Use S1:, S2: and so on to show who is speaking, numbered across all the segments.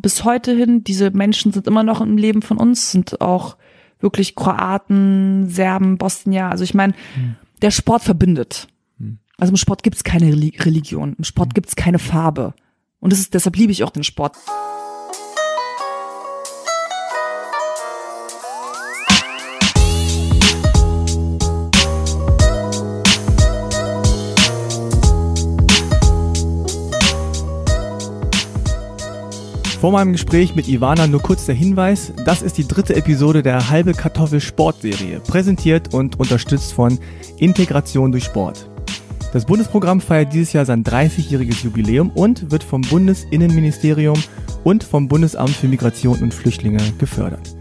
S1: bis heute hin. Diese Menschen sind immer noch im Leben von uns, sind auch wirklich Kroaten, Serben, Bosnier. Also ich meine, hm. der Sport verbindet. Hm. Also im Sport gibt's keine Religion, im Sport hm. gibt's keine Farbe. Und das ist, deshalb liebe ich auch den Sport.
S2: Vor meinem Gespräch mit Ivana nur kurz der Hinweis, das ist die dritte Episode der Halbe Kartoffel Sportserie, präsentiert und unterstützt von Integration durch Sport. Das Bundesprogramm feiert dieses Jahr sein 30-jähriges Jubiläum und wird vom Bundesinnenministerium und vom Bundesamt für Migration und Flüchtlinge gefördert.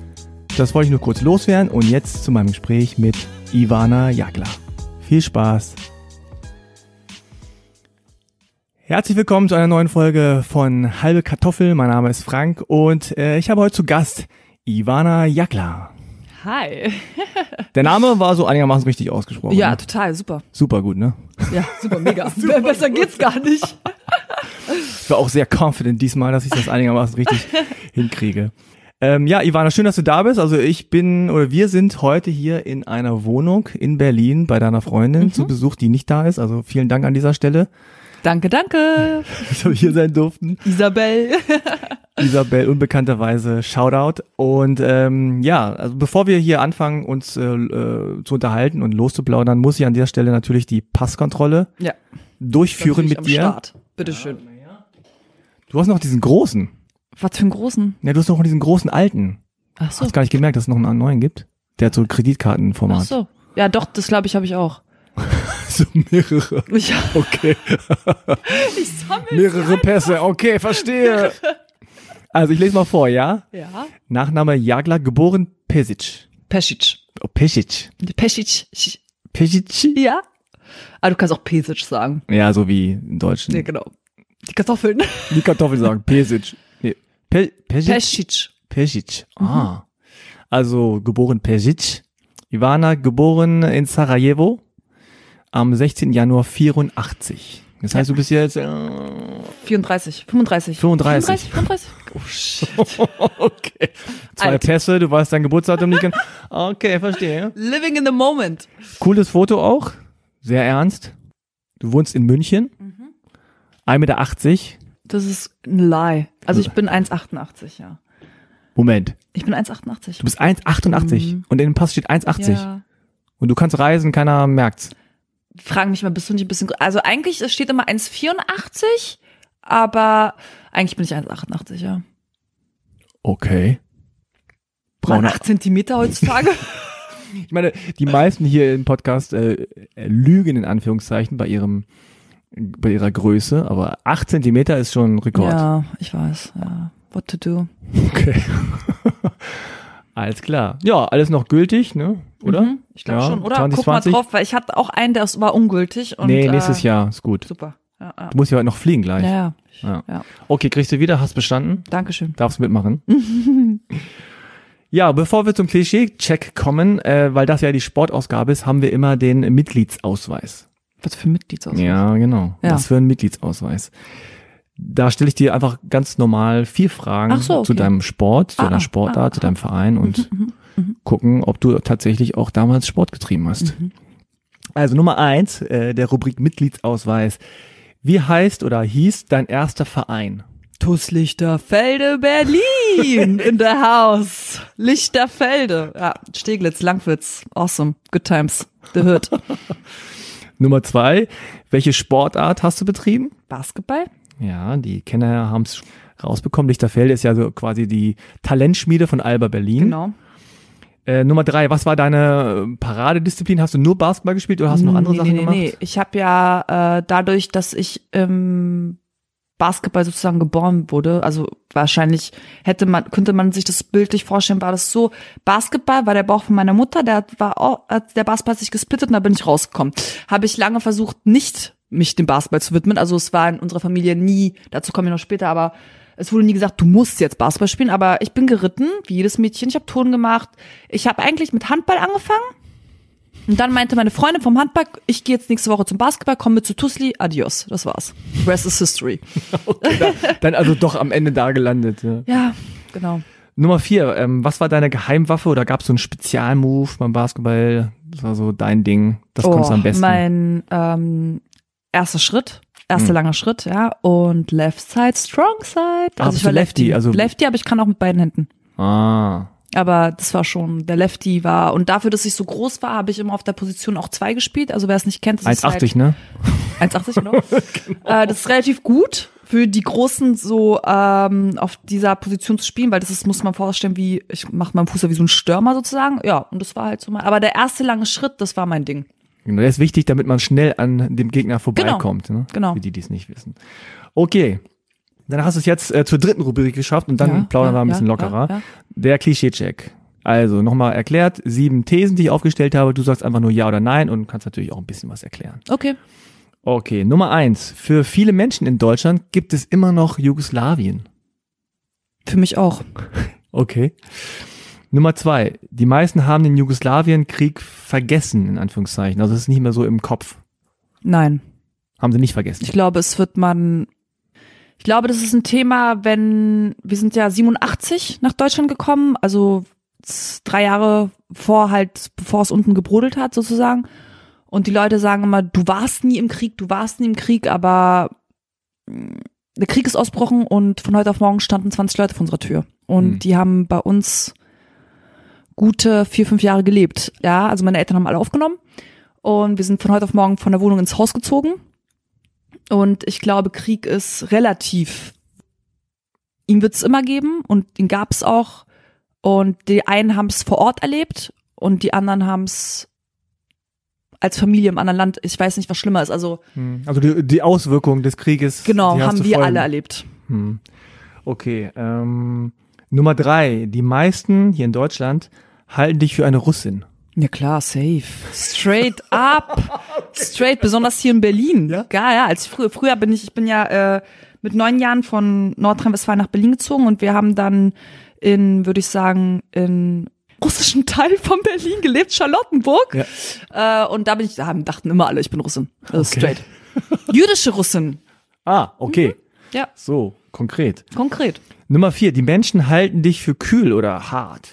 S2: Das wollte ich nur kurz loswerden und jetzt zu meinem Gespräch mit Ivana Jagler. Viel Spaß! Herzlich willkommen zu einer neuen Folge von Halbe Kartoffel. Mein Name ist Frank und äh, ich habe heute zu Gast Ivana Jakla.
S1: Hi.
S2: Der Name war so einigermaßen richtig ausgesprochen.
S1: Ja,
S2: ne?
S1: total, super.
S2: Super gut, ne?
S1: Ja, super, mega. super, Besser geht's gar nicht.
S2: ich war auch sehr confident diesmal, dass ich das einigermaßen richtig hinkriege. Ähm, ja, Ivana, schön, dass du da bist. Also ich bin oder wir sind heute hier in einer Wohnung in Berlin bei deiner Freundin mhm. zu Besuch, die nicht da ist. Also vielen Dank an dieser Stelle.
S1: Danke, danke.
S2: Dass wir hier sein durften.
S1: Isabel.
S2: Isabel, unbekannterweise Shoutout. Und ähm, ja, also bevor wir hier anfangen, uns äh, äh, zu unterhalten und loszuplaudern, muss ich an dieser Stelle natürlich die Passkontrolle
S1: ja.
S2: durchführen mit dir.
S1: Start. Bitteschön.
S2: Ja, du hast noch diesen großen.
S1: Was für einen großen?
S2: Ja, du hast noch diesen großen alten. Ach so. Hast gar nicht gemerkt, dass es noch einen neuen gibt? Der hat so Kreditkartenformat. Ach
S1: so. Ja, doch, das glaube ich habe ich auch.
S2: so mehrere.
S1: Ja.
S2: Okay.
S1: ich sammle
S2: Mehrere Pässe, okay, verstehe. Also ich lese mal vor, ja?
S1: Ja.
S2: Nachname Jagler, geboren Pesic.
S1: Pesic.
S2: Oh, Pesic.
S1: Pesic.
S2: Pesic?
S1: Ja. Aber du kannst auch Pesic sagen.
S2: Ja, so wie in Deutschen.
S1: Nee, genau. Die Kartoffeln.
S2: Die Kartoffeln sagen Pesic. Nee. Pe Pesic.
S1: Pesic.
S2: Pesic. Ah. Mhm. Also geboren Pesic. Ivana, geboren in Sarajevo am 16. Januar 84. Das heißt, du bist jetzt äh,
S1: 34, 35.
S2: 35.
S1: 35, 35. Oh shit.
S2: okay. Zwei Alt. Pässe, du weißt dein Geburtsdatum nicht. Okay, verstehe.
S1: Living in the moment.
S2: Cooles Foto auch. Sehr ernst. Du wohnst in München. Mhm. 1,80 Meter.
S1: Das ist ein Lie. Also ich bin 1,88, ja.
S2: Moment.
S1: Ich bin 1,88.
S2: Du bist 1,88 mhm. und in dem Pass steht 1,80. Ja. Und du kannst reisen, keiner merkt's
S1: fragen mich mal, bist du nicht ein bisschen, also eigentlich, es steht immer 1,84, aber eigentlich bin ich 1,88, ja.
S2: Okay.
S1: Braune 8 Zentimeter heutzutage.
S2: ich meine, die meisten hier im Podcast äh, lügen in Anführungszeichen bei ihrem bei ihrer Größe, aber 8 Zentimeter ist schon ein Rekord.
S1: Ja, ich weiß, ja. What to do.
S2: Okay. Alles klar. Ja, alles noch gültig, ne? Oder? Mhm,
S1: ich glaube ja, schon. Oder 20, guck mal drauf, weil ich hatte auch einen, der war ungültig. Und,
S2: nee, nächstes äh, Jahr ist gut.
S1: Super.
S2: Ja, ja. Du musst ja heute noch fliegen gleich.
S1: Ja, ja.
S2: ja. Okay, kriegst du wieder, hast bestanden.
S1: Dankeschön.
S2: Darfst mitmachen. ja, bevor wir zum Klischee-Check kommen, äh, weil das ja die Sportausgabe ist, haben wir immer den Mitgliedsausweis.
S1: Was für ein Mitgliedsausweis?
S2: Ja, genau. Was für ein Mitgliedsausweis. Da stelle ich dir einfach ganz normal vier Fragen
S1: so, okay.
S2: zu deinem Sport, zu ah, deiner ah, Sportart, ah, zu deinem Verein und mhm, mhm, mhm, gucken, ob du tatsächlich auch damals Sport getrieben hast. Mhm. Also Nummer eins äh, der Rubrik Mitgliedsausweis. Wie heißt oder hieß dein erster Verein?
S1: TuS Lichterfelde Berlin in der Haus. Lichterfelde. Ja, Steglitz, Langwitz. Awesome. Good times. The Hood.
S2: Nummer zwei. Welche Sportart hast du betrieben?
S1: Basketball.
S2: Ja, die Kenner haben es rausbekommen. Lichterfelde ist ja so quasi die Talentschmiede von Alba Berlin.
S1: Genau.
S2: Äh, Nummer drei, was war deine äh, Paradedisziplin? Hast du nur Basketball gespielt oder hast du noch andere
S1: nee,
S2: Sachen
S1: nee,
S2: gemacht?
S1: Nee, ich habe ja äh, dadurch, dass ich ähm, Basketball sozusagen geboren wurde, also wahrscheinlich hätte man, könnte man sich das bildlich vorstellen, war das so, Basketball war der Bauch von meiner Mutter, der war auch, der Basketball hat sich gesplittet und da bin ich rausgekommen. Habe ich lange versucht, nicht mich dem Basketball zu widmen. Also es war in unserer Familie nie, dazu kommen wir noch später, aber es wurde nie gesagt, du musst jetzt Basketball spielen, aber ich bin geritten, wie jedes Mädchen. Ich habe Ton gemacht. Ich habe eigentlich mit Handball angefangen. Und dann meinte meine Freundin vom Handball, ich gehe jetzt nächste Woche zum Basketball, komm mit zu Tusli, adios. Das war's. Rest is history.
S2: Okay, dann, dann also doch am Ende da gelandet. Ja.
S1: Ja, genau.
S2: Nummer vier, ähm, was war deine Geheimwaffe oder gab es so einen Spezialmove beim Basketball? Das war so dein Ding. Das konntest du am besten.
S1: Oh, Mein ähm, erster Schritt, erster
S2: Hm.
S1: langer Schritt, ja. Und Left Side, Strong Side.
S2: Ah, bist du Lefty, also-
S1: Lefty, aber ich kann auch mit beiden Händen.
S2: ah.
S1: Aber das war schon, der Lefty war, und dafür, dass ich so groß war, habe ich immer auf der Position auch zwei gespielt. Also wer es nicht kennt, das ist
S2: 1,80, ne?
S1: halt 1,80 genau. äh, das ist relativ gut für die Großen so ähm, auf dieser Position zu spielen, weil das ist, muss man vorstellen, wie, ich mache meinen Fuß ja wie so ein Stürmer sozusagen. Ja, und das war halt so mein, aber der erste lange Schritt, das war mein Ding.
S2: Genau, der ist wichtig, damit man schnell an dem Gegner vorbeikommt. Ne?
S1: genau.
S2: Für die, die es nicht wissen. Okay. Dann hast du es jetzt äh, zur dritten Rubrik geschafft und dann
S1: Ja,
S2: plaudern
S1: ja,
S2: wir ein bisschen lockerer.
S1: ja.
S2: Der Klischee-Check. Also nochmal erklärt, sieben Thesen, die ich aufgestellt habe. Du sagst einfach nur ja oder nein und kannst natürlich auch ein bisschen was erklären.
S1: Okay.
S2: Okay, Nummer eins. Für viele Menschen in Deutschland gibt es immer noch Jugoslawien.
S1: Für mich auch.
S2: Okay. Nummer zwei. Die meisten haben den Jugoslawienkrieg vergessen, in Anführungszeichen. Also es ist nicht mehr so im Kopf.
S1: Nein.
S2: Haben sie nicht vergessen.
S1: Ich glaube, es wird man. Ich glaube, das ist ein Thema, wenn wir sind ja 87 nach Deutschland gekommen, also drei Jahre vor halt, bevor es unten gebrodelt hat sozusagen. Und die Leute sagen immer, du warst nie im Krieg, du warst nie im Krieg, aber mh, der Krieg ist ausbrochen und von heute auf morgen standen 20 Leute vor unserer Tür. Und
S2: Hm.
S1: die haben bei uns gute vier, fünf Jahre gelebt. Ja, also meine Eltern haben alle aufgenommen. Und wir sind von heute auf morgen von der Wohnung ins Haus gezogen. Und ich glaube, Krieg ist relativ. Ihn wird es immer geben und ihn gab es auch. Und die einen haben es vor Ort erlebt und die anderen haben es als Familie im anderen Land. Ich weiß nicht, was schlimmer ist. Also
S2: Hm. Also die, die Auswirkungen des Krieges.
S1: genau, haben wir alle erlebt.
S2: Hm. Okay. Ähm, Nummer drei. Die meisten hier in Deutschland halten dich für eine Russin.
S1: Ja klar, safe. Straight up. Straight, besonders hier in Berlin.
S2: Ja?
S1: Ja, ja. Als ich früher, früher bin ich, ich bin ja äh, mit neun Jahren von Nordrhein-Westfalen nach Berlin gezogen und wir haben dann in, würde ich sagen, in russischen Teil von Berlin gelebt, Charlottenburg. Äh, und da bin ich, da dachten immer alle, ich bin Russin. Also
S2: Okay.
S1: straight. Jüdische Russin.
S2: Ah, okay.
S1: Ja,
S2: So, konkret.
S1: konkret.
S2: Nummer vier. Die Menschen halten dich für kühl oder hart.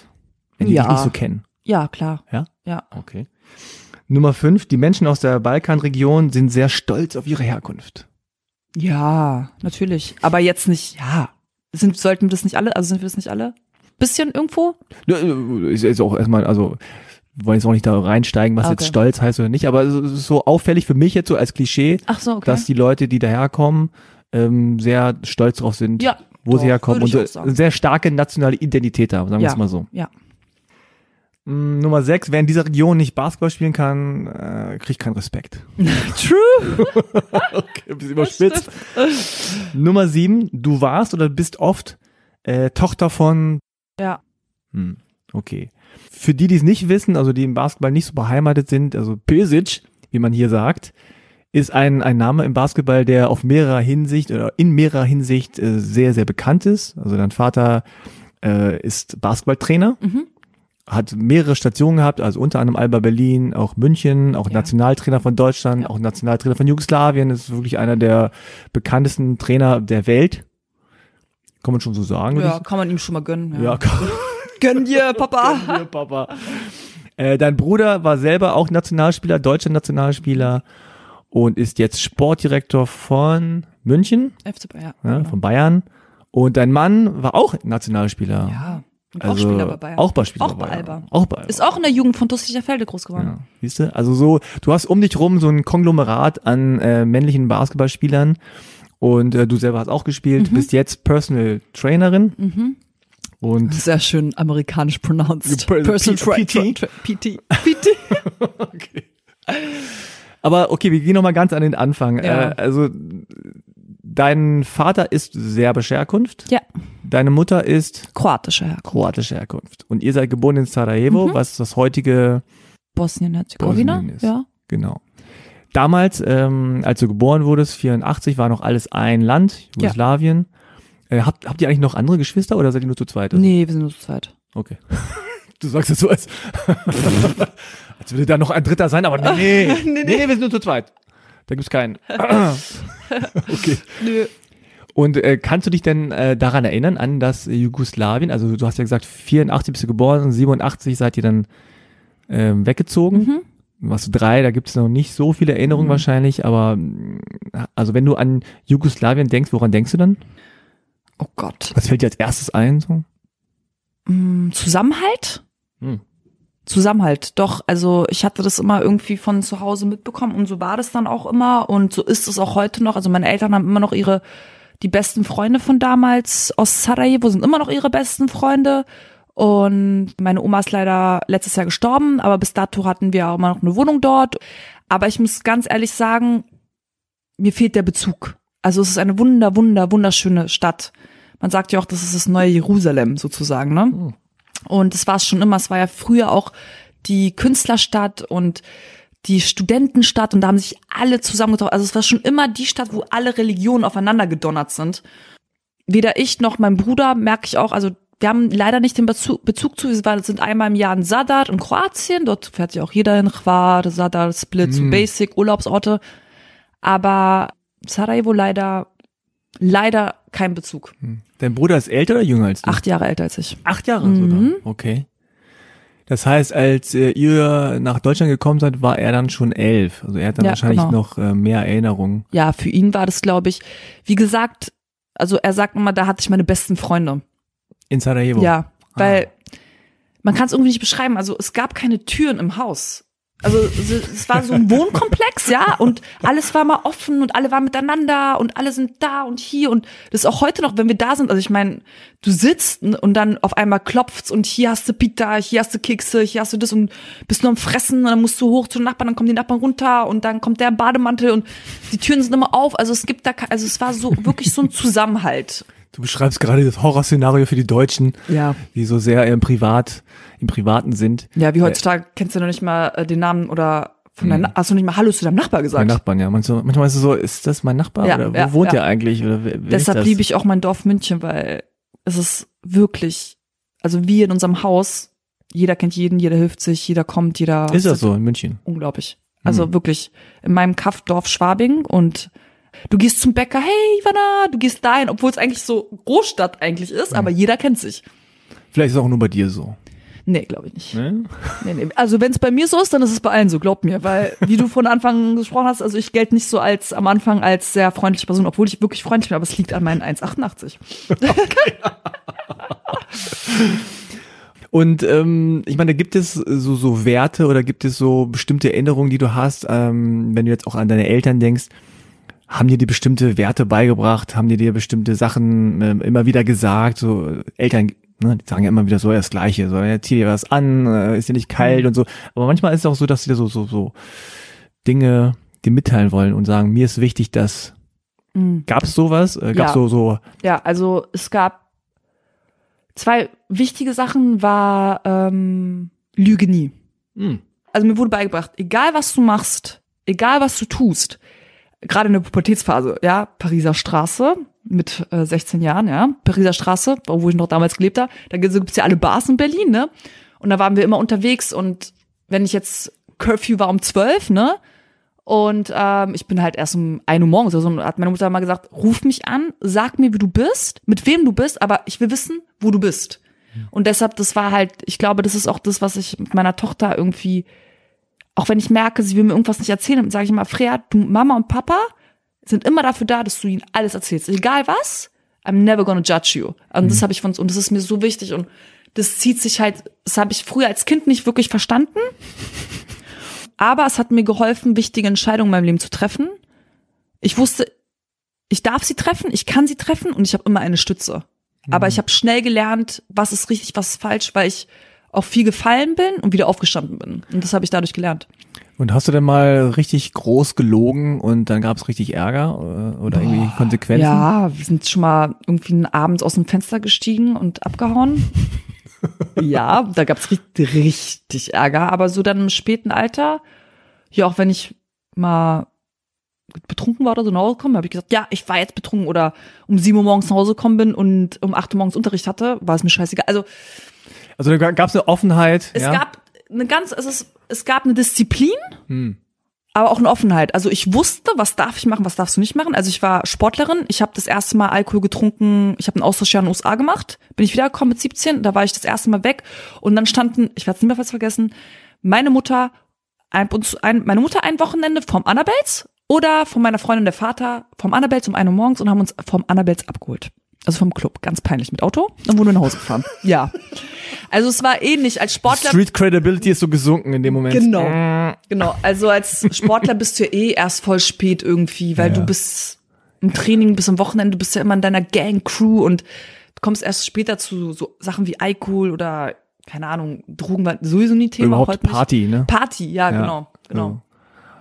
S2: Wenn die
S1: Ja.
S2: dich nicht so kennen.
S1: Ja, klar.
S2: Ja?
S1: Ja.
S2: Okay. Nummer fünf. Die Menschen aus der Balkanregion sind sehr stolz auf ihre Herkunft.
S1: Ja, natürlich. Aber jetzt nicht, ja. Sind, sollten wir das nicht alle, also sind wir das nicht alle? Bisschen irgendwo?
S2: Ja, Ist jetzt auch erstmal, also wir wollen jetzt auch nicht da reinsteigen, was
S1: Ah,
S2: jetzt
S1: okay.
S2: stolz heißt oder nicht, aber es ist so auffällig für mich jetzt so als Klischee,
S1: so, okay.
S2: dass die Leute, die daherkommen, ähm, sehr stolz drauf sind,
S1: Ja,
S2: wo
S1: doch,
S2: sie herkommen und so sehr starke nationale Identität haben, sagen wir
S1: Ja.
S2: es mal so.
S1: Ja.
S2: Mm, Nummer sechs, wer in dieser Region nicht Basketball spielen kann, äh, kriegt keinen Respekt.
S1: True.
S2: Okay, ein bisschen überspitzt. Nummer sieben, du warst oder bist oft äh, Tochter von
S1: Ja.
S2: Hm, okay. Für die, die es nicht wissen, also die im Basketball nicht so beheimatet sind, also Pesic, wie man hier sagt, ist ein, ein Name im Basketball, der auf mehrerer Hinsicht oder in mehrerer Hinsicht äh, sehr, sehr bekannt ist. Also dein Vater äh, ist Basketballtrainer,
S1: Mhm.
S2: Hat mehrere Stationen gehabt, also unter anderem Alba Berlin, auch München, auch
S1: Ja.
S2: Nationaltrainer von Deutschland,
S1: Ja.
S2: auch Nationaltrainer von Jugoslawien, ist wirklich einer der bekanntesten Trainer der Welt. Kann man schon so sagen.
S1: Ja, kann man ihm schon mal gönnen.
S2: ja,
S1: Ja.
S2: kann,
S1: Gönn dir, Papa.
S2: Hier, Papa. Äh, dein Bruder war selber auch Nationalspieler, deutscher Nationalspieler und ist jetzt Sportdirektor von München,
S1: FC Bayern.
S2: ja, von Bayern. Und dein Mann war auch Nationalspieler.
S1: Ja. Und
S2: also
S1: auch Spieler bei Bayern.
S2: Auch bei Spieler
S1: Auch bei
S2: Bayern.
S1: Alba.
S2: Auch bei Alba.
S1: Ist auch in der Jugend von Dustlicher Felde groß geworden.
S2: Ja, siehst du? Also so, du hast um dich rum so ein Konglomerat an äh, männlichen Basketballspielern und äh, du selber hast auch gespielt, bist jetzt Personal Trainerin
S1: Mhm.
S2: und
S1: Sehr schön amerikanisch pronounced.
S2: Per-
S1: Personal
S2: P-
S1: Tra-
S2: PT?
S1: PT. PT.
S2: okay. Aber okay, wir gehen noch mal ganz an den Anfang.
S1: Ja.
S2: Äh, also dein Vater ist serbisch Herkunft,
S1: Ja.
S2: deine Mutter ist
S1: Kroatische Herkunft.
S2: kroatische Herkunft und ihr seid geboren in Sarajevo,
S1: Mhm.
S2: was das heutige
S1: Bosnien-Herzegowina.
S2: Bosnien ist.
S1: Ja.
S2: genau. Damals, ähm, als du geboren wurdest, 84, war noch alles ein Land,
S1: Ja.
S2: Jugoslawien. Äh, habt, habt ihr eigentlich noch andere Geschwister oder seid ihr nur zu zweit?
S1: Nee, wir sind nur zu zweit.
S2: Okay. Du sagst es so, als, als würde da noch ein Dritter sein, aber nee, nee, nee, nee, wir sind nur zu zweit. Da gibt's keinen. okay.
S1: Nö.
S2: Und äh, kannst du dich denn äh, daran erinnern, an das Jugoslawien? Also du hast ja gesagt, 84 bist du geboren, 87 seid ihr dann ähm, weggezogen.
S1: Mhm.
S2: Warst du drei, da gibt es noch nicht so viele Erinnerungen
S1: Mhm.
S2: wahrscheinlich, aber also wenn du an Jugoslawien denkst, woran denkst du dann?
S1: Oh Gott.
S2: Was fällt dir als erstes ein? So?
S1: Mm, Zusammenhalt? Zusammenhalt, doch. Also ich hatte das immer irgendwie von zu Hause mitbekommen und so war das dann auch immer und so ist es auch heute noch. Also meine Eltern haben immer noch ihre, die besten Freunde von damals aus Sarajevo sind immer noch ihre besten Freunde. Und meine Oma ist leider letztes Jahr gestorben, aber bis dato hatten wir auch immer noch eine Wohnung dort. Aber ich muss ganz ehrlich sagen, mir fehlt der Bezug. Also es ist eine wunder, wunder, wunderschöne Stadt. Man sagt ja auch, das ist das neue Jerusalem sozusagen, ne? Und das war es schon immer. Es war ja früher auch die Künstlerstadt und die Studentenstadt und da haben sich alle zusammengetroffen. Also es war schon immer die Stadt, wo alle Religionen aufeinander gedonnert sind. Weder ich noch mein Bruder merke ich auch, also wir haben leider nicht den Bezug, Bezug zu, wir sind einmal im Jahr in Sadar in Kroatien, dort fährt ja auch jeder hin, Hvar, Sadar, Split, so
S2: Mhm.
S1: Basic, Urlaubsorte. Aber Sarajevo leider, leider kein Bezug.
S2: Dein Bruder ist älter oder jünger als du?
S1: Acht Jahre älter als ich.
S2: Acht Jahre
S1: Mhm.
S2: sogar. Okay. Das heißt, als äh, ihr nach Deutschland gekommen seid, war er dann schon elf. Also er hat dann
S1: Ja,
S2: wahrscheinlich
S1: genau.
S2: noch äh, mehr Erinnerungen.
S1: ja, für ihn war das, glaube ich, wie gesagt, also er sagt immer, da hatte ich meine besten Freunde.
S2: In Sarajevo.
S1: Ja, weil
S2: Ah.
S1: man kann es irgendwie nicht beschreiben. Also es gab keine Türen im Haus. Also es war so ein Wohnkomplex, ja, und alles war mal offen und alle waren miteinander und alle sind da und hier und das ist auch heute noch, wenn wir da sind. Also ich meine, du sitzt und dann auf einmal klopft's und hier hast du Pita, hier hast du Kekse, hier hast du das und bist nur am Fressen und dann musst du hoch zu den Nachbarn, dann kommen die Nachbarn runter und dann kommt der Bademantel und die Türen sind immer auf. Also es gibt da, also es war so wirklich so ein Zusammenhalt.
S2: Du beschreibst gerade das Horrorszenario für die Deutschen,
S1: Ja.
S2: die so sehr im Privat, im Privaten sind.
S1: Ja, wie heutzutage kennst du noch nicht mal äh, den Namen oder von
S2: Mhm.
S1: deinem, hast du nicht mal Hallo zu deinem Nachbar
S2: Mein
S1: gesagt.
S2: Nachbarn, ja. Manchmal, manchmal ist es so, ist das mein Nachbar?
S1: Ja,
S2: oder wo
S1: ja,
S2: wohnt
S1: ja.
S2: der eigentlich? Oder wer,
S1: Deshalb liebe ich auch mein Dorf München, weil es ist wirklich, also wie in unserem Haus, jeder kennt jeden, jeder hilft sich, jeder kommt, jeder.
S2: Ist das so in München?
S1: Unglaublich. Also
S2: Mhm.
S1: wirklich in meinem Kaffdorf Schwabing und du gehst zum Bäcker, hey Ivana, du gehst dahin, obwohl es eigentlich so Großstadt eigentlich ist,
S2: Mhm.
S1: aber jeder kennt sich.
S2: Vielleicht ist es auch nur bei dir so.
S1: Nee, glaube ich nicht.
S2: Ne?
S1: Nee, nee. Also wenn es bei mir so ist, dann ist es bei allen so, glaub mir. Weil, wie du von Anfang gesprochen hast, also ich gelte nicht so als am Anfang als sehr freundliche Person, obwohl ich wirklich freundlich bin, aber es liegt an meinen 1,88.
S2: Und ähm, ich meine, gibt es so, so Werte oder gibt es so bestimmte Erinnerungen, die du hast, ähm, wenn du jetzt auch an deine Eltern denkst, haben dir die bestimmte Werte beigebracht, haben dir dir bestimmte Sachen ähm, immer wieder gesagt, so äh, Eltern, ne, die sagen ja immer wieder so das Gleiche, so, ja, zieh dir was an, äh, ist dir nicht kalt und so. Aber manchmal ist es auch so, dass sie dir so, so, so Dinge dir mitteilen wollen und sagen, mir ist wichtig, dass,
S1: Mhm.
S2: gab es sowas? Äh, gab
S1: Ja.
S2: so, so,
S1: Ja, also es gab zwei wichtige Sachen, war ähm, Lüge nie.
S2: hm,
S1: Also mir wurde beigebracht, egal was du machst, egal was du tust, gerade in der Pubertätsphase, ja, Pariser Straße mit äh, 16 Jahren, ja, Pariser Straße, wo ich noch damals gelebt habe, da gibt es ja alle Bars in Berlin, ne? Und da waren wir immer unterwegs und wenn ich jetzt Curfew war um 12, ne? Und ähm, ich bin halt erst um 1 Uhr morgens oder so, hat meine Mutter mal gesagt, ruf mich an, sag mir, wie du bist, mit wem du bist, aber ich will wissen, wo du bist. Und deshalb, das war halt, ich glaube, das ist auch das, was ich mit meiner Tochter irgendwie, auch wenn ich merke, sie will mir irgendwas nicht erzählen, dann sage ich immer, Freya, du, Mama und Papa sind immer dafür da, dass du ihnen alles erzählst. Egal was, I'm never gonna judge you. Und das habe ich von uns, und das ist mir so wichtig und das zieht sich halt, das habe ich früher als Kind nicht wirklich verstanden. Aber es hat mir geholfen, wichtige Entscheidungen in meinem Leben zu treffen. Ich wusste, ich darf sie treffen, ich kann sie treffen und ich habe immer eine Stütze. Aber ich habe schnell gelernt, was ist richtig, was ist falsch, weil ich auch viel gefallen bin und wieder aufgestanden bin. Und das habe ich dadurch gelernt.
S2: Und hast du denn mal richtig groß gelogen und dann gab es richtig Ärger äh, oder irgendwie Konsequenzen?
S1: Ja, wir sind schon mal irgendwie abends aus dem Fenster gestiegen und abgehauen. ja, da gab's richtig, richtig Ärger. Aber so dann im späten Alter, ja, auch wenn ich mal betrunken war oder so nach Hause gekommen, habe ich gesagt, ja, ich war jetzt betrunken oder um sieben Uhr morgens nach Hause gekommen bin und um acht Uhr morgens Unterricht hatte, war es mir scheißegal. Also
S2: Also da gab es eine Offenheit.
S1: Es
S2: ja?
S1: gab eine ganz, es, ist, es gab eine Disziplin,
S2: Hm.
S1: aber auch eine Offenheit. Also ich wusste, was darf ich machen, was darfst du nicht machen. Also ich war Sportlerin, ich habe das erste Mal Alkohol getrunken, ich habe einen Austauschjahr in den USA gemacht, bin ich wiedergekommen mit 17, da war ich das erste Mal weg und dann standen, ich werde es nie mehr vergessen, meine Mutter, ein, ein, meine Mutter ein Wochenende vom Annabels oder von meiner Freundin der Vater vom Annabels um 1 Uhr morgens und haben uns vom Annabels abgeholt. Also vom Club, ganz peinlich mit Auto und wurden nach Hause gefahren. Ja. Also es war ähnlich als Sportler.
S2: Street Credibility ist so gesunken in dem Moment.
S1: Genau. Genau. Also als Sportler bist du ja eh erst voll spät irgendwie, weil
S2: Ja.
S1: du bist im Training, bist am Wochenende, du bist ja immer in deiner Gang, Crew und du kommst erst später zu so Sachen wie Alkohol oder keine Ahnung, Drogen war sowieso nie Thema.
S2: Überhaupt
S1: heute nicht.
S2: Party, ne?
S1: Party, ja,
S2: Ja,
S1: genau, genau.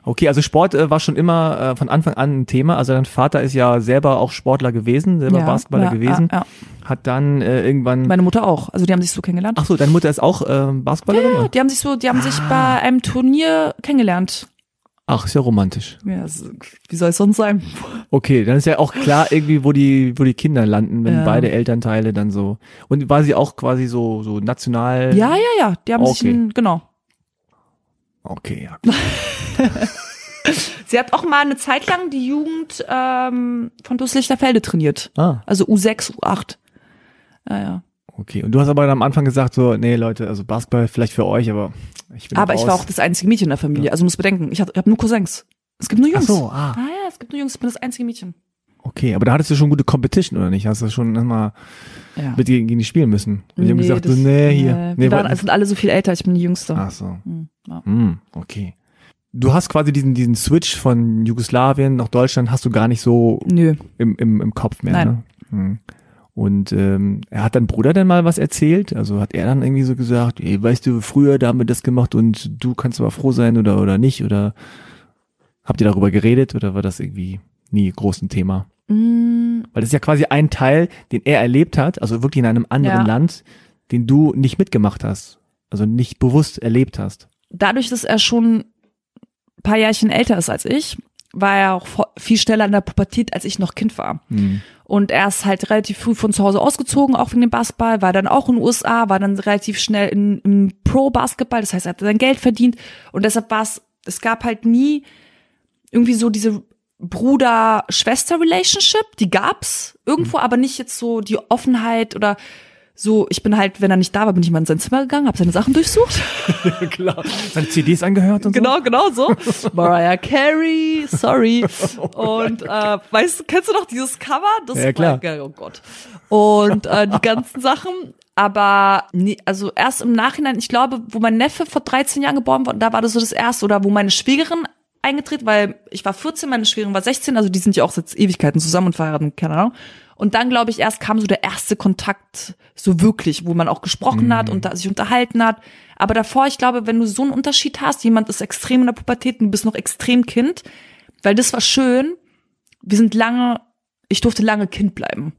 S2: Okay, also Sport äh, war schon immer äh, von Anfang an ein Thema. Also dein Vater ist ja selber auch Sportler gewesen, selber
S1: Ja,
S2: Basketballer
S1: ja,
S2: gewesen.
S1: Ja, ja.
S2: Hat dann äh, irgendwann.
S1: Meine Mutter auch. Also die haben sich so kennengelernt.
S2: Ach so, deine Mutter ist auch äh, Basketballerin?
S1: Ja, die haben sich so, die haben sich
S2: Ah.
S1: bei einem Turnier kennengelernt.
S2: Ach, ist ja romantisch.
S1: Ja, also, wie soll es sonst sein?
S2: Okay, dann ist ja auch klar irgendwie, wo die, wo die Kinder landen, wenn
S1: Ja.
S2: beide Elternteile dann so. Und war sie auch quasi so, so national?
S1: Ja, ja, ja. Die haben sich
S2: Okay.
S1: ein, genau.
S2: Okay, ja.
S1: Sie hat auch mal eine Zeit lang die Jugend ähm, von Dusslichterfelde trainiert.
S2: Ah,
S1: Also U6, U8. Ja, ja.
S2: okay. Und du hast aber dann am Anfang gesagt so, nee Leute, also Basketball vielleicht für euch, aber ich bin
S1: Aber ich war auch das einzige Mädchen in der Familie. Also muss bedenken, ich habe hab nur Cousins. Es gibt nur
S2: Ach
S1: Jungs.
S2: so, ah.
S1: Ah ja, es gibt nur Jungs. Ich bin das einzige Mädchen.
S2: Okay, aber da hattest du schon gute Competition, oder nicht? Hast du schon mal
S1: Ja.
S2: mit gegen, gegen die spielen müssen? Und die haben gesagt,
S1: das-
S2: so, nee, hier.
S1: Nee,
S2: Nee,
S1: wir waren, sind alle so viel älter. Ich bin die Jüngste.
S2: Ach so.
S1: Hm, ja.
S2: Hm, okay. Du hast quasi diesen, diesen Switch von Jugoslawien nach Deutschland hast du gar nicht so
S1: Nö.
S2: im, im, im Kopf mehr,
S1: Nein.
S2: ne? Hm. Und ähm, er hat dein Bruder denn mal was erzählt? Also hat er dann irgendwie so gesagt, ey, weißt du, früher da haben wir das gemacht und du kannst aber froh sein oder oder nicht? Oder habt ihr darüber geredet oder war das irgendwie nie groß ein Thema?
S1: Mm,
S2: Weil das ist ja quasi ein Teil, den er erlebt hat, also wirklich in einem anderen
S1: Ja.
S2: Land, den du nicht mitgemacht hast, also nicht bewusst erlebt hast.
S1: Dadurch, dass er schon ein paar Jährchen älter ist als ich, war er auch viel schneller in der Pubertät, als ich noch Kind war.
S2: Hm.
S1: Und er ist halt relativ früh von zu Hause ausgezogen, auch wegen dem Basketball, war dann auch in den USA, war dann relativ schnell in, im Pro-Basketball, das heißt, er hat sein Geld verdient und deshalb war es, es gab halt nie irgendwie so diese Bruder-Schwester-Relationship, die gab's irgendwo, aber nicht jetzt so die Offenheit oder so, ich bin halt, wenn er nicht da war, bin ich mal in sein Zimmer gegangen, habe seine Sachen durchsucht.
S2: Klar. Seine CDs angehört und
S1: Genau, genau so. Mariah Carey, sorry. Und äh, weißt du, kennst du noch dieses Cover? Das
S2: Ja, klar.
S1: War, oh Gott. Und äh, die ganzen Sachen. Aber nee, also erst im Nachhinein, ich glaube, wo mein Neffe vor 13 Jahren geboren wurde, da war das so das erste. Oder wo meine Schwägerin eingetreten, weil ich war 14, meine Schwägerin war 16, also die sind ja auch seit Ewigkeiten zusammen und verheiratet, und keine Ahnung. Und dann, glaube ich, erst kam so der erste Kontakt, so wirklich, wo man auch gesprochen hat und sich unterhalten hat. Aber davor, ich glaube, wenn du so einen Unterschied hast, jemand ist extrem in der Pubertät und du bist noch extrem Kind, weil das war schön, wir sind lange, ich durfte lange Kind bleiben.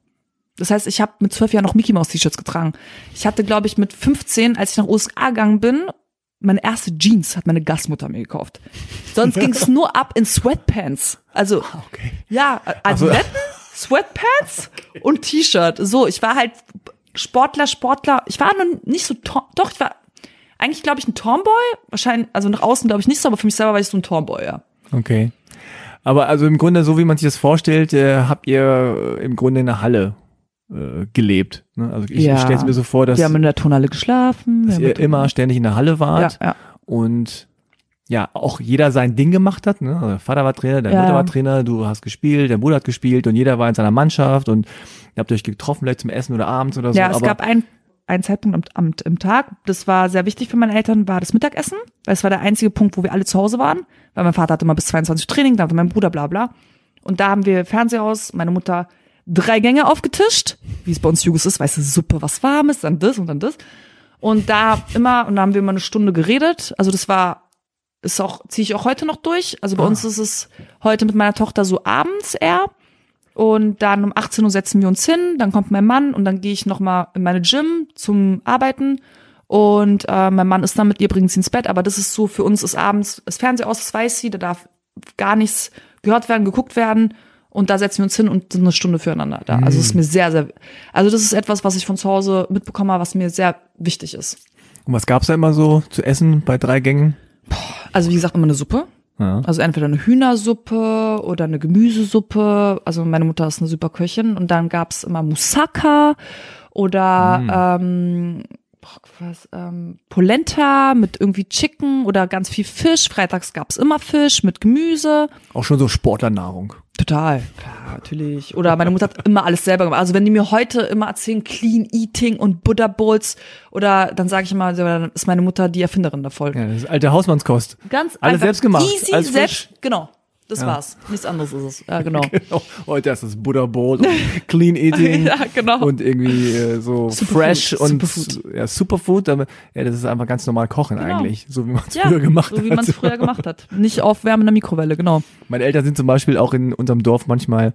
S1: Das heißt, ich habe mit zwölf Jahren noch Mickey Mouse T-Shirts getragen. Ich hatte, glaube ich, mit 15, als ich nach USA gegangen bin, meine erste Jeans hat meine Gastmutter mir gekauft. Sonst ging es nur ab in Sweatpants. Also
S2: Okay.
S1: ja, Adiletten, Sweatpants und T-Shirt. So, ich war halt Sportler, Sportler. Ich war noch nicht so, doch, ich war eigentlich, glaube ich, ein Tomboy. Wahrscheinlich, also nach außen glaube ich nicht so, aber für mich selber war ich so ein Tomboy, ja.
S2: Okay. Aber also im Grunde, so wie man sich das vorstellt, äh, habt ihr äh, im Grunde in der Halle äh, gelebt. Ne? Also ich,
S1: Ja.
S2: ich stelle es mir so vor, dass,
S1: Wir haben in der Turnhalle geschlafen.
S2: dass ihr immer ständig in der Halle wart
S1: ja, ja.
S2: und ja, auch jeder sein Ding gemacht hat. Ne? Also der Vater war Trainer, deine
S1: Ja,
S2: Mutter war Trainer, du hast gespielt, dein Bruder hat gespielt und jeder war in seiner Mannschaft und ihr habt euch getroffen, vielleicht zum Essen oder abends oder so.
S1: Ja, es gab ein, einen Zeitpunkt am, am, im Tag, das war sehr wichtig für meine Eltern, war das Mittagessen, weil es war der einzige Punkt, wo wir alle zu Hause waren, weil mein Vater hatte immer bis 22 Training, da hatte mein Bruder bla bla. Und da haben wir Fernseher aus, meine Mutter drei Gänge aufgetischt, wie es bei uns Jugos ist, weißt du, Suppe, was warmes, dann das und dann das. Und da immer, und da haben wir immer eine Stunde geredet. Also das war, ist auch, ziehe ich auch heute noch durch. Also bei
S2: Ah.
S1: uns ist es heute mit meiner Tochter so abends eher. Und dann um 18 Uhr setzen wir uns hin, dann kommt mein Mann und dann gehe ich nochmal in meine Gym zum Arbeiten. Und äh, mein Mann ist dann mit ihr, bringt sie ins Bett, aber das ist so, für uns ist abends das Fernseher aus, das weiß sie, da darf gar nichts gehört werden, geguckt werden. Und da setzen wir uns hin und sind eine Stunde füreinander da. Also es ist mir sehr, sehr, also das ist etwas, was ich von zu Hause mitbekommen habe, was mir sehr wichtig ist.
S2: Und was gab's da immer so zu essen bei drei Gängen?
S1: Also wie gesagt, immer eine Suppe.
S2: Ja.
S1: Also entweder eine Hühnersuppe oder eine Gemüsesuppe. Also meine Mutter ist eine super Köchin. Und dann gab's immer Moussaka oder ähm, boah, was, ähm, Polenta mit irgendwie Chicken oder ganz viel Fisch. Freitags gab's immer Fisch mit Gemüse.
S2: Auch schon so Sportlernahrung.
S1: Total, klar, natürlich. Oder meine Mutter hat immer alles selber gemacht. Also wenn die mir heute immer erzählen, Clean Eating und Buddha Bowls, oder dann sage ich immer, dann ist meine Mutter die Erfinderin davon.
S2: Ja, das ist alte Hausmannskost.
S1: Ganz
S2: Alles selbst gemacht,
S1: Easy, selbst, genau. Das
S2: Ja.
S1: war's. Nichts anderes ist es. Ja, genau.
S2: Genau. Heute ist das Buddha Bowl und Clean Eating
S1: ja, genau.
S2: und irgendwie äh, so
S1: Superfood,
S2: fresh und
S1: Superfood.
S2: ja, Superfood. aber- Ja, das ist einfach ganz normal kochen
S1: Genau.
S2: eigentlich, so wie man es
S1: ja,
S2: früher gemacht
S1: so wie
S2: hat.
S1: man es früher gemacht hat. Nicht aufwärmen in der Mikrowelle, genau.
S2: Meine Eltern sind zum Beispiel auch in unserem Dorf manchmal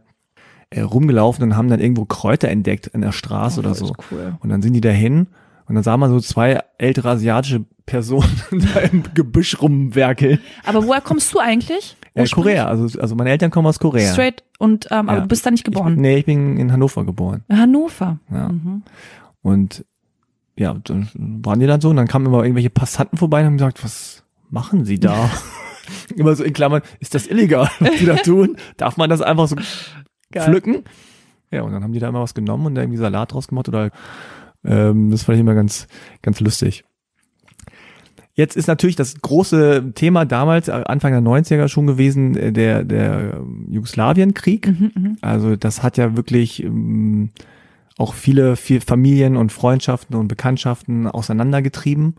S2: äh, rumgelaufen und haben dann irgendwo Kräuter entdeckt in der Straße oder so.
S1: Oh, cool.
S2: Und dann sind die dahin und dann sah man so zwei ältere asiatische Personen da im Gebüsch rumwerkeln.
S1: Aber woher kommst du eigentlich?
S2: Äh? Korea, also, also meine Eltern kommen aus Korea.
S1: Straight und ähm, aber
S2: Ja.
S1: du bist da nicht geboren.
S2: Ich, nee, ich bin in Hannover geboren.
S1: In Hannover.
S2: Ja.
S1: Mhm.
S2: Und ja, dann waren die dann so und dann kamen immer irgendwelche Passanten vorbei und haben gesagt, was machen sie da? immer so in Klammern, ist das illegal, was die da tun? Darf man das einfach so
S1: Geil.
S2: pflücken? Ja, und dann haben die da immer was genommen und da irgendwie Salat draus gemacht oder ähm, das fand ich immer ganz, ganz lustig. Jetzt ist natürlich das große Thema damals, äh, Anfang der 90er schon gewesen, äh, der, der Jugoslawienkrieg.
S1: Mhm,
S2: Also das hat ja wirklich ähm, auch viele, viele Familien und Freundschaften und Bekanntschaften auseinandergetrieben.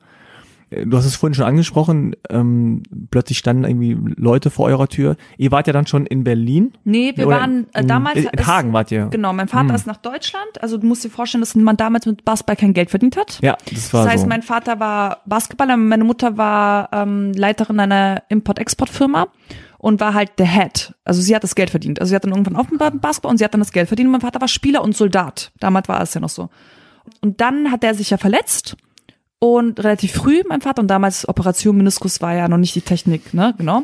S2: Du hast es vorhin schon angesprochen, ähm, plötzlich standen irgendwie Leute vor eurer Tür. Ihr wart ja dann schon in Berlin.
S1: Nee, wir
S2: Oder
S1: waren äh,
S2: in,
S1: damals.
S2: In,
S1: ist-
S2: Hagen wart ihr.
S1: Genau, mein Vater
S2: Hm.
S1: ist nach Deutschland. Also du musst dir vorstellen, dass man damals mit Basketball kein Geld verdient hat.
S2: Ja, das war
S1: Das heißt,
S2: so.
S1: mein Vater war Basketballer, meine Mutter war ähm, Leiterin einer Import-Export-Firma und war halt der Head. Also sie hat das Geld verdient. Also sie hat dann irgendwann aufgehört mit Basketball und sie hat dann das Geld verdient. Und mein Vater war Spieler und Soldat. Damals war es ja noch so. Und dann hat er sich ja verletzt und relativ früh, mein Vater, und damals Operation Meniskus war ja noch nicht die Technik, ne, genau.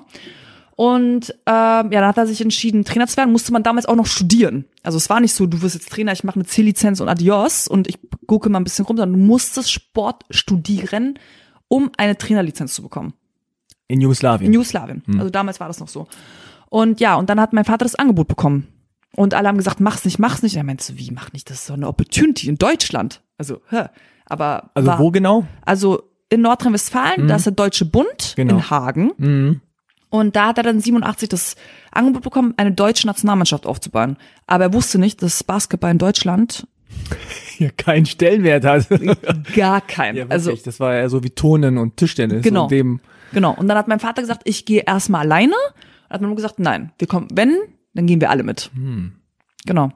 S1: Und ähm, ja, dann hat er sich entschieden, Trainer zu werden. Musste man damals auch noch studieren. Also es war nicht so, du wirst jetzt Trainer, ich mache eine C-Lizenz und adios und ich gucke mal ein bisschen rum, sondern du musstest Sport studieren, um eine Trainerlizenz zu bekommen.
S2: in Jugoslawien.
S1: In Jugoslawien. Also damals war das noch so. Und ja, und dann hat mein Vater das Angebot bekommen. Und alle haben gesagt, mach's nicht, mach's nicht. Er meinte so, wie, mach nicht, das ist so eine Opportunity in Deutschland. Also, hä. Aber
S2: also
S1: war,
S2: wo genau?
S1: also in Nordrhein-Westfalen, da ist der Deutsche Bund
S2: Genau.
S1: in Hagen.
S2: Mhm.
S1: Und da hat er dann 87 das Angebot bekommen, eine deutsche Nationalmannschaft aufzubauen. Aber er wusste nicht, dass Basketball in Deutschland
S2: Ja, keinen Stellenwert hat.
S1: gar keinen.
S2: ja,
S1: also
S2: das war ja so wie Turnen und Tischtennis.
S1: Genau.
S2: Und dem,
S1: genau. Und dann hat mein Vater gesagt, ich gehe erstmal alleine. Und hat man gesagt, nein, wir kommen, wenn, dann gehen wir alle mit.
S2: Hm.
S1: Genau.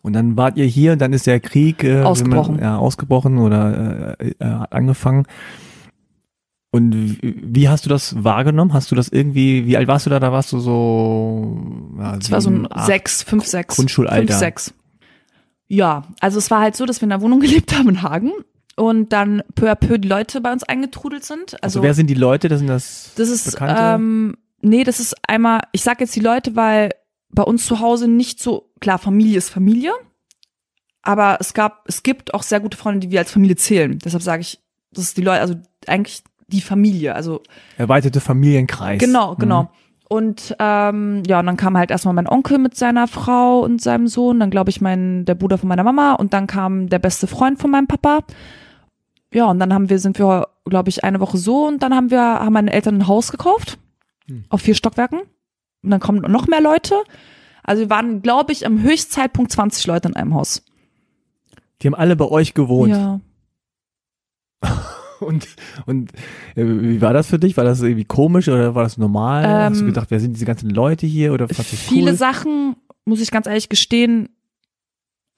S2: Und dann wart ihr hier, dann ist der Krieg äh,
S1: Ausgebrochen.
S2: Man, ja, ausgebrochen oder äh, äh, hat angefangen. Und wie, hast du das wahrgenommen? Hast du das irgendwie, wie alt warst du da? Da warst du so ja,
S1: Es war so ein
S2: acht.
S1: sechs, fünf, sechs.
S2: Grundschulalter.
S1: Fünf, sechs. Ja, also es war halt so, dass wir in einer Wohnung gelebt haben in Hagen und dann peu à peu die Leute bei uns eingetrudelt sind.
S2: Also,
S1: Also,
S2: wer sind die Leute? Das sind das,
S1: das ist,
S2: Bekannte?
S1: ähm, nee, das ist einmal, ich sag jetzt die Leute, weil bei uns zu Hause nicht so, klar, Familie ist Familie, aber es gab, es gibt auch sehr gute Freunde, die wir als Familie zählen. Deshalb sage ich, das ist die Leute, also eigentlich die Familie, also
S2: erweiterte Familienkreis.
S1: Genau,
S2: Mhm.
S1: genau. Und ähm, ja, und dann kam halt erstmal mein Onkel mit seiner Frau und seinem Sohn, dann glaube ich mein der Bruder von meiner Mama und dann kam der beste Freund von meinem Papa. Ja, und dann haben wir sind wir glaube ich eine Woche so und dann haben wir haben meine Eltern ein Haus gekauft
S2: Hm.
S1: auf vier Stockwerken und dann kommen noch mehr Leute. Also wir waren glaube ich am Höchstzeitpunkt 20 Leute in einem Haus.
S2: Die haben alle bei euch gewohnt.
S1: Ja.
S2: Und, und äh, wie war das für dich? War das irgendwie komisch oder war das normal? Hast du
S1: Ähm,
S2: gedacht, wer sind diese ganzen Leute hier oder du
S1: Viele
S2: cool?
S1: Sachen, muss ich ganz ehrlich gestehen,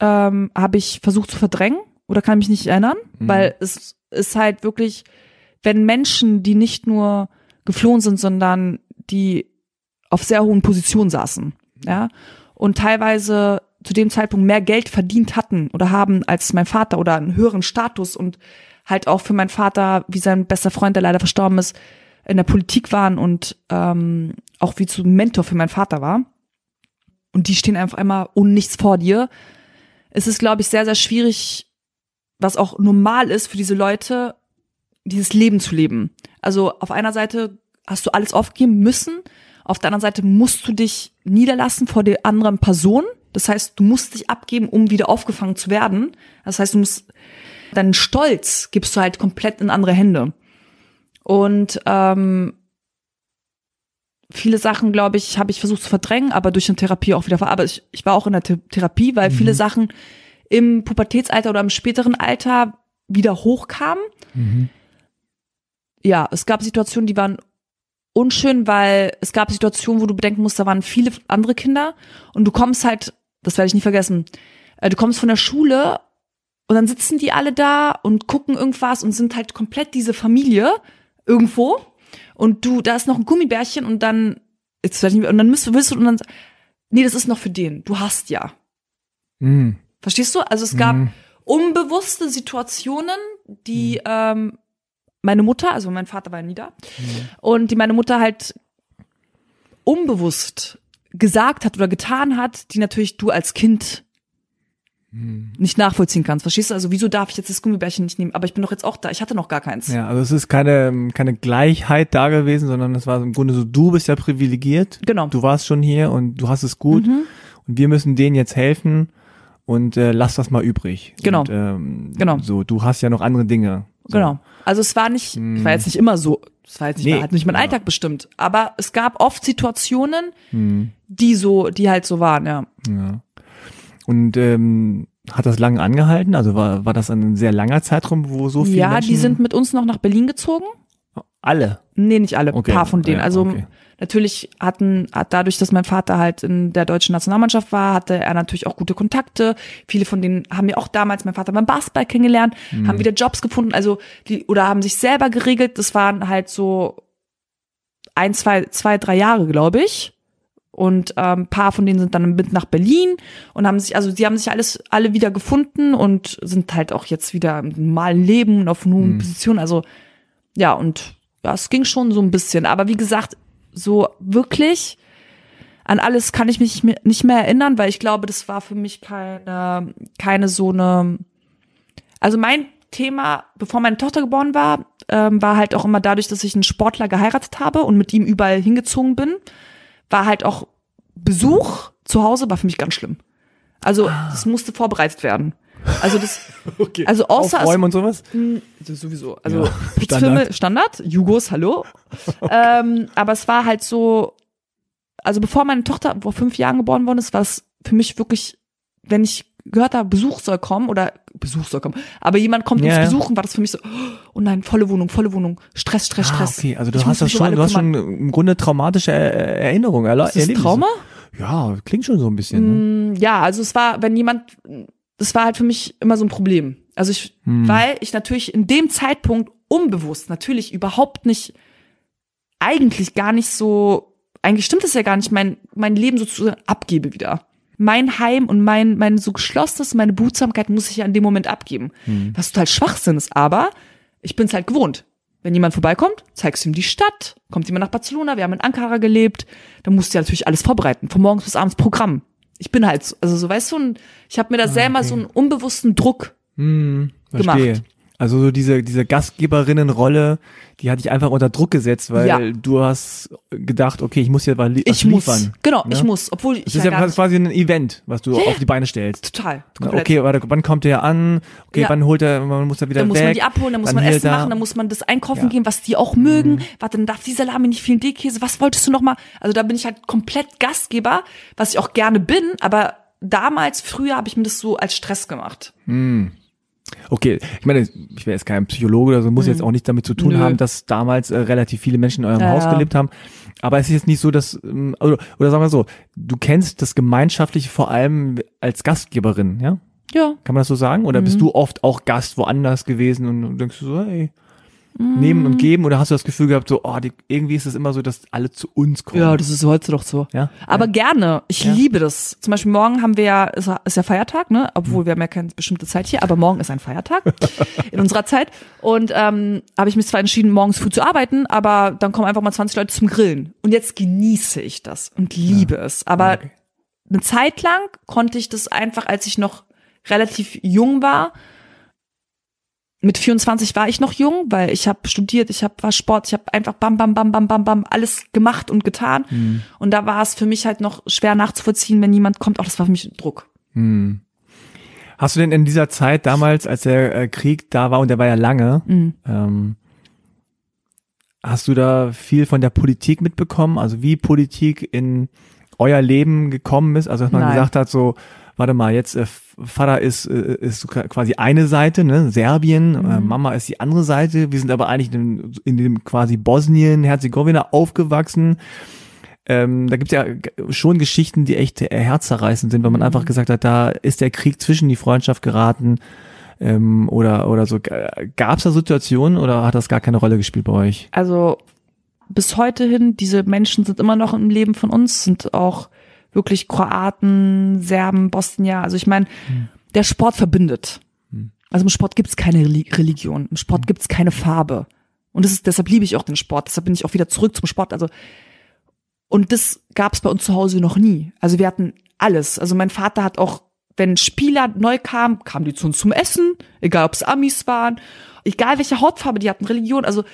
S1: ähm, habe ich versucht zu verdrängen oder kann mich nicht erinnern,
S2: Mhm.
S1: weil es ist halt wirklich, wenn Menschen, die nicht nur geflohen sind, sondern die auf sehr hohen Positionen saßen, ja, und teilweise zu dem Zeitpunkt mehr Geld verdient hatten oder haben als mein Vater oder einen höheren Status und halt auch für meinen Vater, wie sein bester Freund, der leider verstorben ist, in der Politik waren und ähm, auch wie zu Mentor für meinen Vater war. und die stehen einfach einmal ohne nichts vor dir. Es ist, glaube ich, sehr, sehr schwierig, was auch normal ist für diese Leute, dieses Leben zu leben. Also auf einer Seite hast du alles aufgeben müssen, auf der anderen Seite musst du dich niederlassen vor der anderen Person. Das heißt, du musst dich abgeben, um wieder aufgefangen zu werden. Das heißt, du musst deinen Stolz gibst du halt komplett in andere Hände. Und ähm, viele Sachen, glaube ich, habe ich versucht zu verdrängen, aber durch eine Therapie auch wieder. Aber ich, ich war auch in der Th Therapie, weil mhm. viele Sachen im Pubertätsalter oder im späteren Alter wieder hochkamen. Mhm. Ja, es gab Situationen, die waren unschön, weil es gab Situationen, wo du bedenken musst, da waren viele andere Kinder und du kommst halt, das werde ich nie vergessen, äh, du kommst von der Schule und dann sitzen die alle da und gucken irgendwas und sind halt komplett diese Familie irgendwo und du, da ist noch ein Gummibärchen und dann, jetzt weiß ich nicht, und dann müsst, willst du, und dann, nee, das ist noch für den, du hast ja. Mhm. Verstehst du? Also es gab mhm. unbewusste Situationen, die mhm. ähm, meine Mutter, also mein Vater war ja nie da, mhm. und die meine Mutter halt unbewusst gesagt hat oder getan hat, die natürlich du als Kind nicht nachvollziehen kannst. Verstehst du? Also wieso darf ich jetzt das Gummibärchen nicht nehmen? Aber ich bin doch jetzt auch da. Ich hatte noch gar keins.
S2: Ja, also es ist keine, keine Gleichheit da gewesen, sondern es war im Grunde so, du bist ja privilegiert.
S1: Genau.
S2: Du warst schon hier und du hast es gut. Mhm. Und wir müssen denen jetzt helfen und äh, lass das mal übrig.
S1: Genau.
S2: Und,
S1: ähm, genau.
S2: So, du hast ja noch andere Dinge.
S1: So. Genau. Also es war nicht, hm. war jetzt nicht immer so, es war jetzt nicht, nee, halt nicht mein Alltag ja. bestimmt. Aber es gab oft Situationen, hm. die so, die halt so waren, ja.
S2: Ja. Und ähm, hat das lange angehalten? Also war, war das ein sehr langer Zeitraum, wo so viele
S1: Ja,
S2: Menschen
S1: die sind mit uns noch nach Berlin gezogen.
S2: Alle?
S1: Nee, nicht alle, okay. paar von denen. Ja, also okay. Natürlich hatten, hat dadurch, dass mein Vater halt in der deutschen Nationalmannschaft war, hatte er natürlich auch gute Kontakte. Viele von denen haben ja auch damals mein Vater beim Basketball kennengelernt, mhm. haben wieder Jobs gefunden, also die, oder haben sich selber geregelt. Das waren halt so ein, zwei, zwei, drei Jahre, glaube ich. Und ähm, paar von denen sind dann mit nach Berlin und haben sich, also sie haben sich alles alle wieder gefunden und sind halt auch jetzt wieder im normalen Leben und auf einer hohen mhm. Position. Also ja, und ja, es ging schon so ein bisschen. Aber wie gesagt, so wirklich an alles kann ich mich nicht mehr erinnern, weil ich glaube, das war für mich keine, keine so eine. Also mein Thema, bevor meine Tochter geboren war, ähm, war halt auch immer dadurch, dass ich einen Sportler geheiratet habe und mit ihm überall hingezogen bin war halt auch Besuch zu Hause war für mich ganz schlimm. Also ah. das musste vorbereitet werden. Also das, okay. also außer
S2: Aufräumen und sowas?
S1: Mh, hm, sowieso. Also ja, Standard. Standard, Jugos, hallo. Okay. Ähm, aber es war halt so, also bevor meine Tochter vor fünf Jahren geboren worden ist, war es für mich wirklich, wenn ich gehört habe, Besuch soll kommen oder Besuch soll kommen, aber jemand kommt ja, uns besuchen, war das für mich so, oh nein, volle Wohnung, volle Wohnung, Stress, Stress, ah, Stress.
S2: Okay, also du ich hast das schon, du hast schon im Grunde traumatische Erinnerungen.
S1: Ist das Trauma?
S2: Ja, klingt schon so ein bisschen.
S1: Ne? Mm, ja, also es war, wenn jemand, das war halt für mich immer so ein Problem. Also ich, hm. weil ich natürlich in dem Zeitpunkt unbewusst natürlich überhaupt nicht, eigentlich gar nicht so, eigentlich stimmt es ja gar nicht, mein, mein Leben sozusagen abgebe wieder mein Heim und mein, mein so geschlossenes, meine Behutsamkeit muss ich ja in dem Moment abgeben. Mhm. Was total Schwachsinn ist, aber ich bin es halt gewohnt. Wenn jemand vorbeikommt, zeigst du ihm die Stadt, kommt jemand nach Barcelona, wir haben in Ankara gelebt, dann musst du ja natürlich alles vorbereiten, von morgens bis abends Programm. Ich bin halt, also so weißt du, ich habe mir da ah, selber okay. so einen unbewussten Druck hm, gemacht.
S2: Also so diese, diese Gastgeberinnenrolle, die hatte ich einfach unter Druck gesetzt, weil ja. du hast gedacht, okay, ich muss mal li
S1: ich liefern. Muss, genau, ne? ich muss, obwohl ich
S2: Das ist ja, ja quasi ein Event, was du ja. auf die Beine stellst.
S1: Total.
S2: Komplett. Okay, warte, wann kommt der an? Okay, ja. wann holt er, man muss er wieder
S1: dann
S2: weg.
S1: Dann muss man die abholen, dann muss dann man Essen machen, dann muss man das einkaufen gehen, was die auch mögen. Mhm. Warte, dann darf die Salami nicht viel D-Käse. Was wolltest du noch mal? Also da bin ich halt komplett Gastgeber, was ich auch gerne bin, aber damals, früher habe ich mir das so als Stress gemacht.
S2: Mhm. Okay, ich meine, ich wäre jetzt kein Psychologe oder so, muss mhm. jetzt auch nichts damit zu tun Nö. haben, dass damals äh, relativ viele Menschen in eurem ja, Haus gelebt haben. Aber es ist jetzt nicht so, dass, ähm, oder, oder sagen wir so, du kennst das Gemeinschaftliche vor allem als Gastgeberin, ja?
S1: Ja.
S2: Kann man das so sagen? Oder mhm. bist du oft auch Gast woanders gewesen und denkst du so, hey, mm. nehmen und geben? Oder hast du das Gefühl gehabt, so, oh, die, irgendwie ist es immer so, dass alle zu uns kommen?
S1: Ja, das ist heute doch so.
S2: Ja.
S1: Aber ja. gerne. Ich ja. liebe das. Zum Beispiel morgen haben wir ja, ist, ist ja Feiertag, ne? Obwohl mhm. wir haben ja keine bestimmte Zeit hier, aber morgen ist ein Feiertag in unserer Zeit. Und ähm, habe ich mich zwar entschieden, morgens früh zu arbeiten, aber dann kommen einfach mal 20 Leute zum Grillen. Und jetzt genieße ich das und liebe es. Aber okay eine Zeit lang konnte ich das einfach, als ich noch relativ jung war, mit 24 war ich noch jung, weil ich habe studiert, ich habe war Sport, ich habe einfach bam bam bam bam bam bam alles gemacht und getan
S2: Mhm.
S1: und da war es für mich halt noch schwer nachzuvollziehen, wenn niemand kommt, auch das war für mich Druck.
S2: Hm. Hast du denn in dieser Zeit damals, als der äh, Krieg da war und der war ja lange,
S1: Mhm.
S2: ähm, hast du da viel von der Politik mitbekommen? Also wie Politik in euer Leben gekommen ist? Also dass man
S1: Nein.
S2: gesagt hat, so, warte mal, jetzt äh, Vater ist, äh, ist quasi eine Seite, ne, Serbien, äh,
S1: Mhm.
S2: Mama ist die andere Seite. Wir sind aber eigentlich in, in dem quasi Bosnien, Herzegowina aufgewachsen. Ähm, da gibt's ja schon Geschichten, die echt äh, herzzerreißend sind, weil man
S1: Mhm.
S2: einfach gesagt hat, da ist der Krieg zwischen die Freundschaft geraten ähm, oder oder so. Gab's da Situationen oder hat das gar keine Rolle gespielt bei euch?
S1: Also bis heute hin, diese Menschen sind immer noch im Leben von uns, sind auch wirklich Kroaten, Serben, Bosnier. Also ich meine, der Sport verbindet.
S2: Hm.
S1: Also im Sport gibt's keine Reli- Religion, im Sport gibt's keine Farbe. Und das ist, deshalb liebe ich auch den Sport. Deshalb bin ich auch wieder zurück zum Sport. Also und das gab's bei uns zu Hause noch nie. Also wir hatten alles. Also mein Vater hat auch, wenn Spieler neu kamen, kamen die zu uns zum Essen, egal ob es Amis waren, egal welche Hautfarbe die hatten, Religion. Also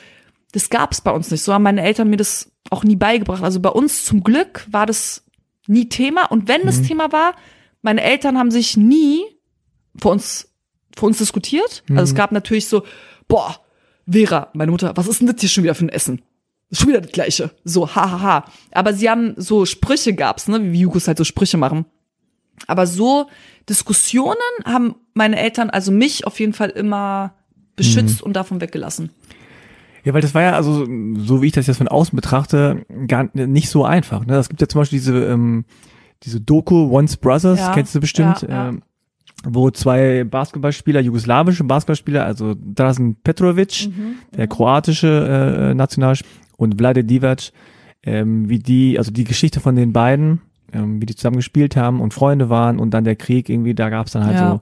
S1: das gab's bei uns nicht. So haben meine Eltern mir das auch nie beigebracht. Also bei uns zum Glück war das nie Thema. Und wenn das Thema war, meine Eltern haben sich nie vor uns, vor uns diskutiert. Also es gab natürlich so, boah, Vera, meine Mutter, was ist denn das hier schon wieder für ein Essen? Schon wieder das Gleiche. So, hahaha. Ha, ha. Aber sie haben so Sprüche gab's, ne, wie Jugos halt so Sprüche machen. Aber so Diskussionen haben meine Eltern, also mich auf jeden Fall immer beschützt und davon weggelassen.
S2: Ja, weil das war ja, also so wie ich das jetzt von außen betrachte, gar nicht so einfach. Ne? Es gibt ja zum Beispiel diese, ähm, diese Doku Once Brothers,
S1: Ja,
S2: kennst du bestimmt,
S1: ja.
S2: Ähm, wo zwei Basketballspieler, jugoslawische Basketballspieler, also Drazen Petrovic,
S1: Mhm,
S2: der kroatische äh, Nationalspieler, und Vlade Divac, ähm, wie die, also die Geschichte von den beiden, ähm, wie die zusammen gespielt haben und Freunde waren und dann der Krieg irgendwie, da gab es dann halt
S1: Ja.
S2: so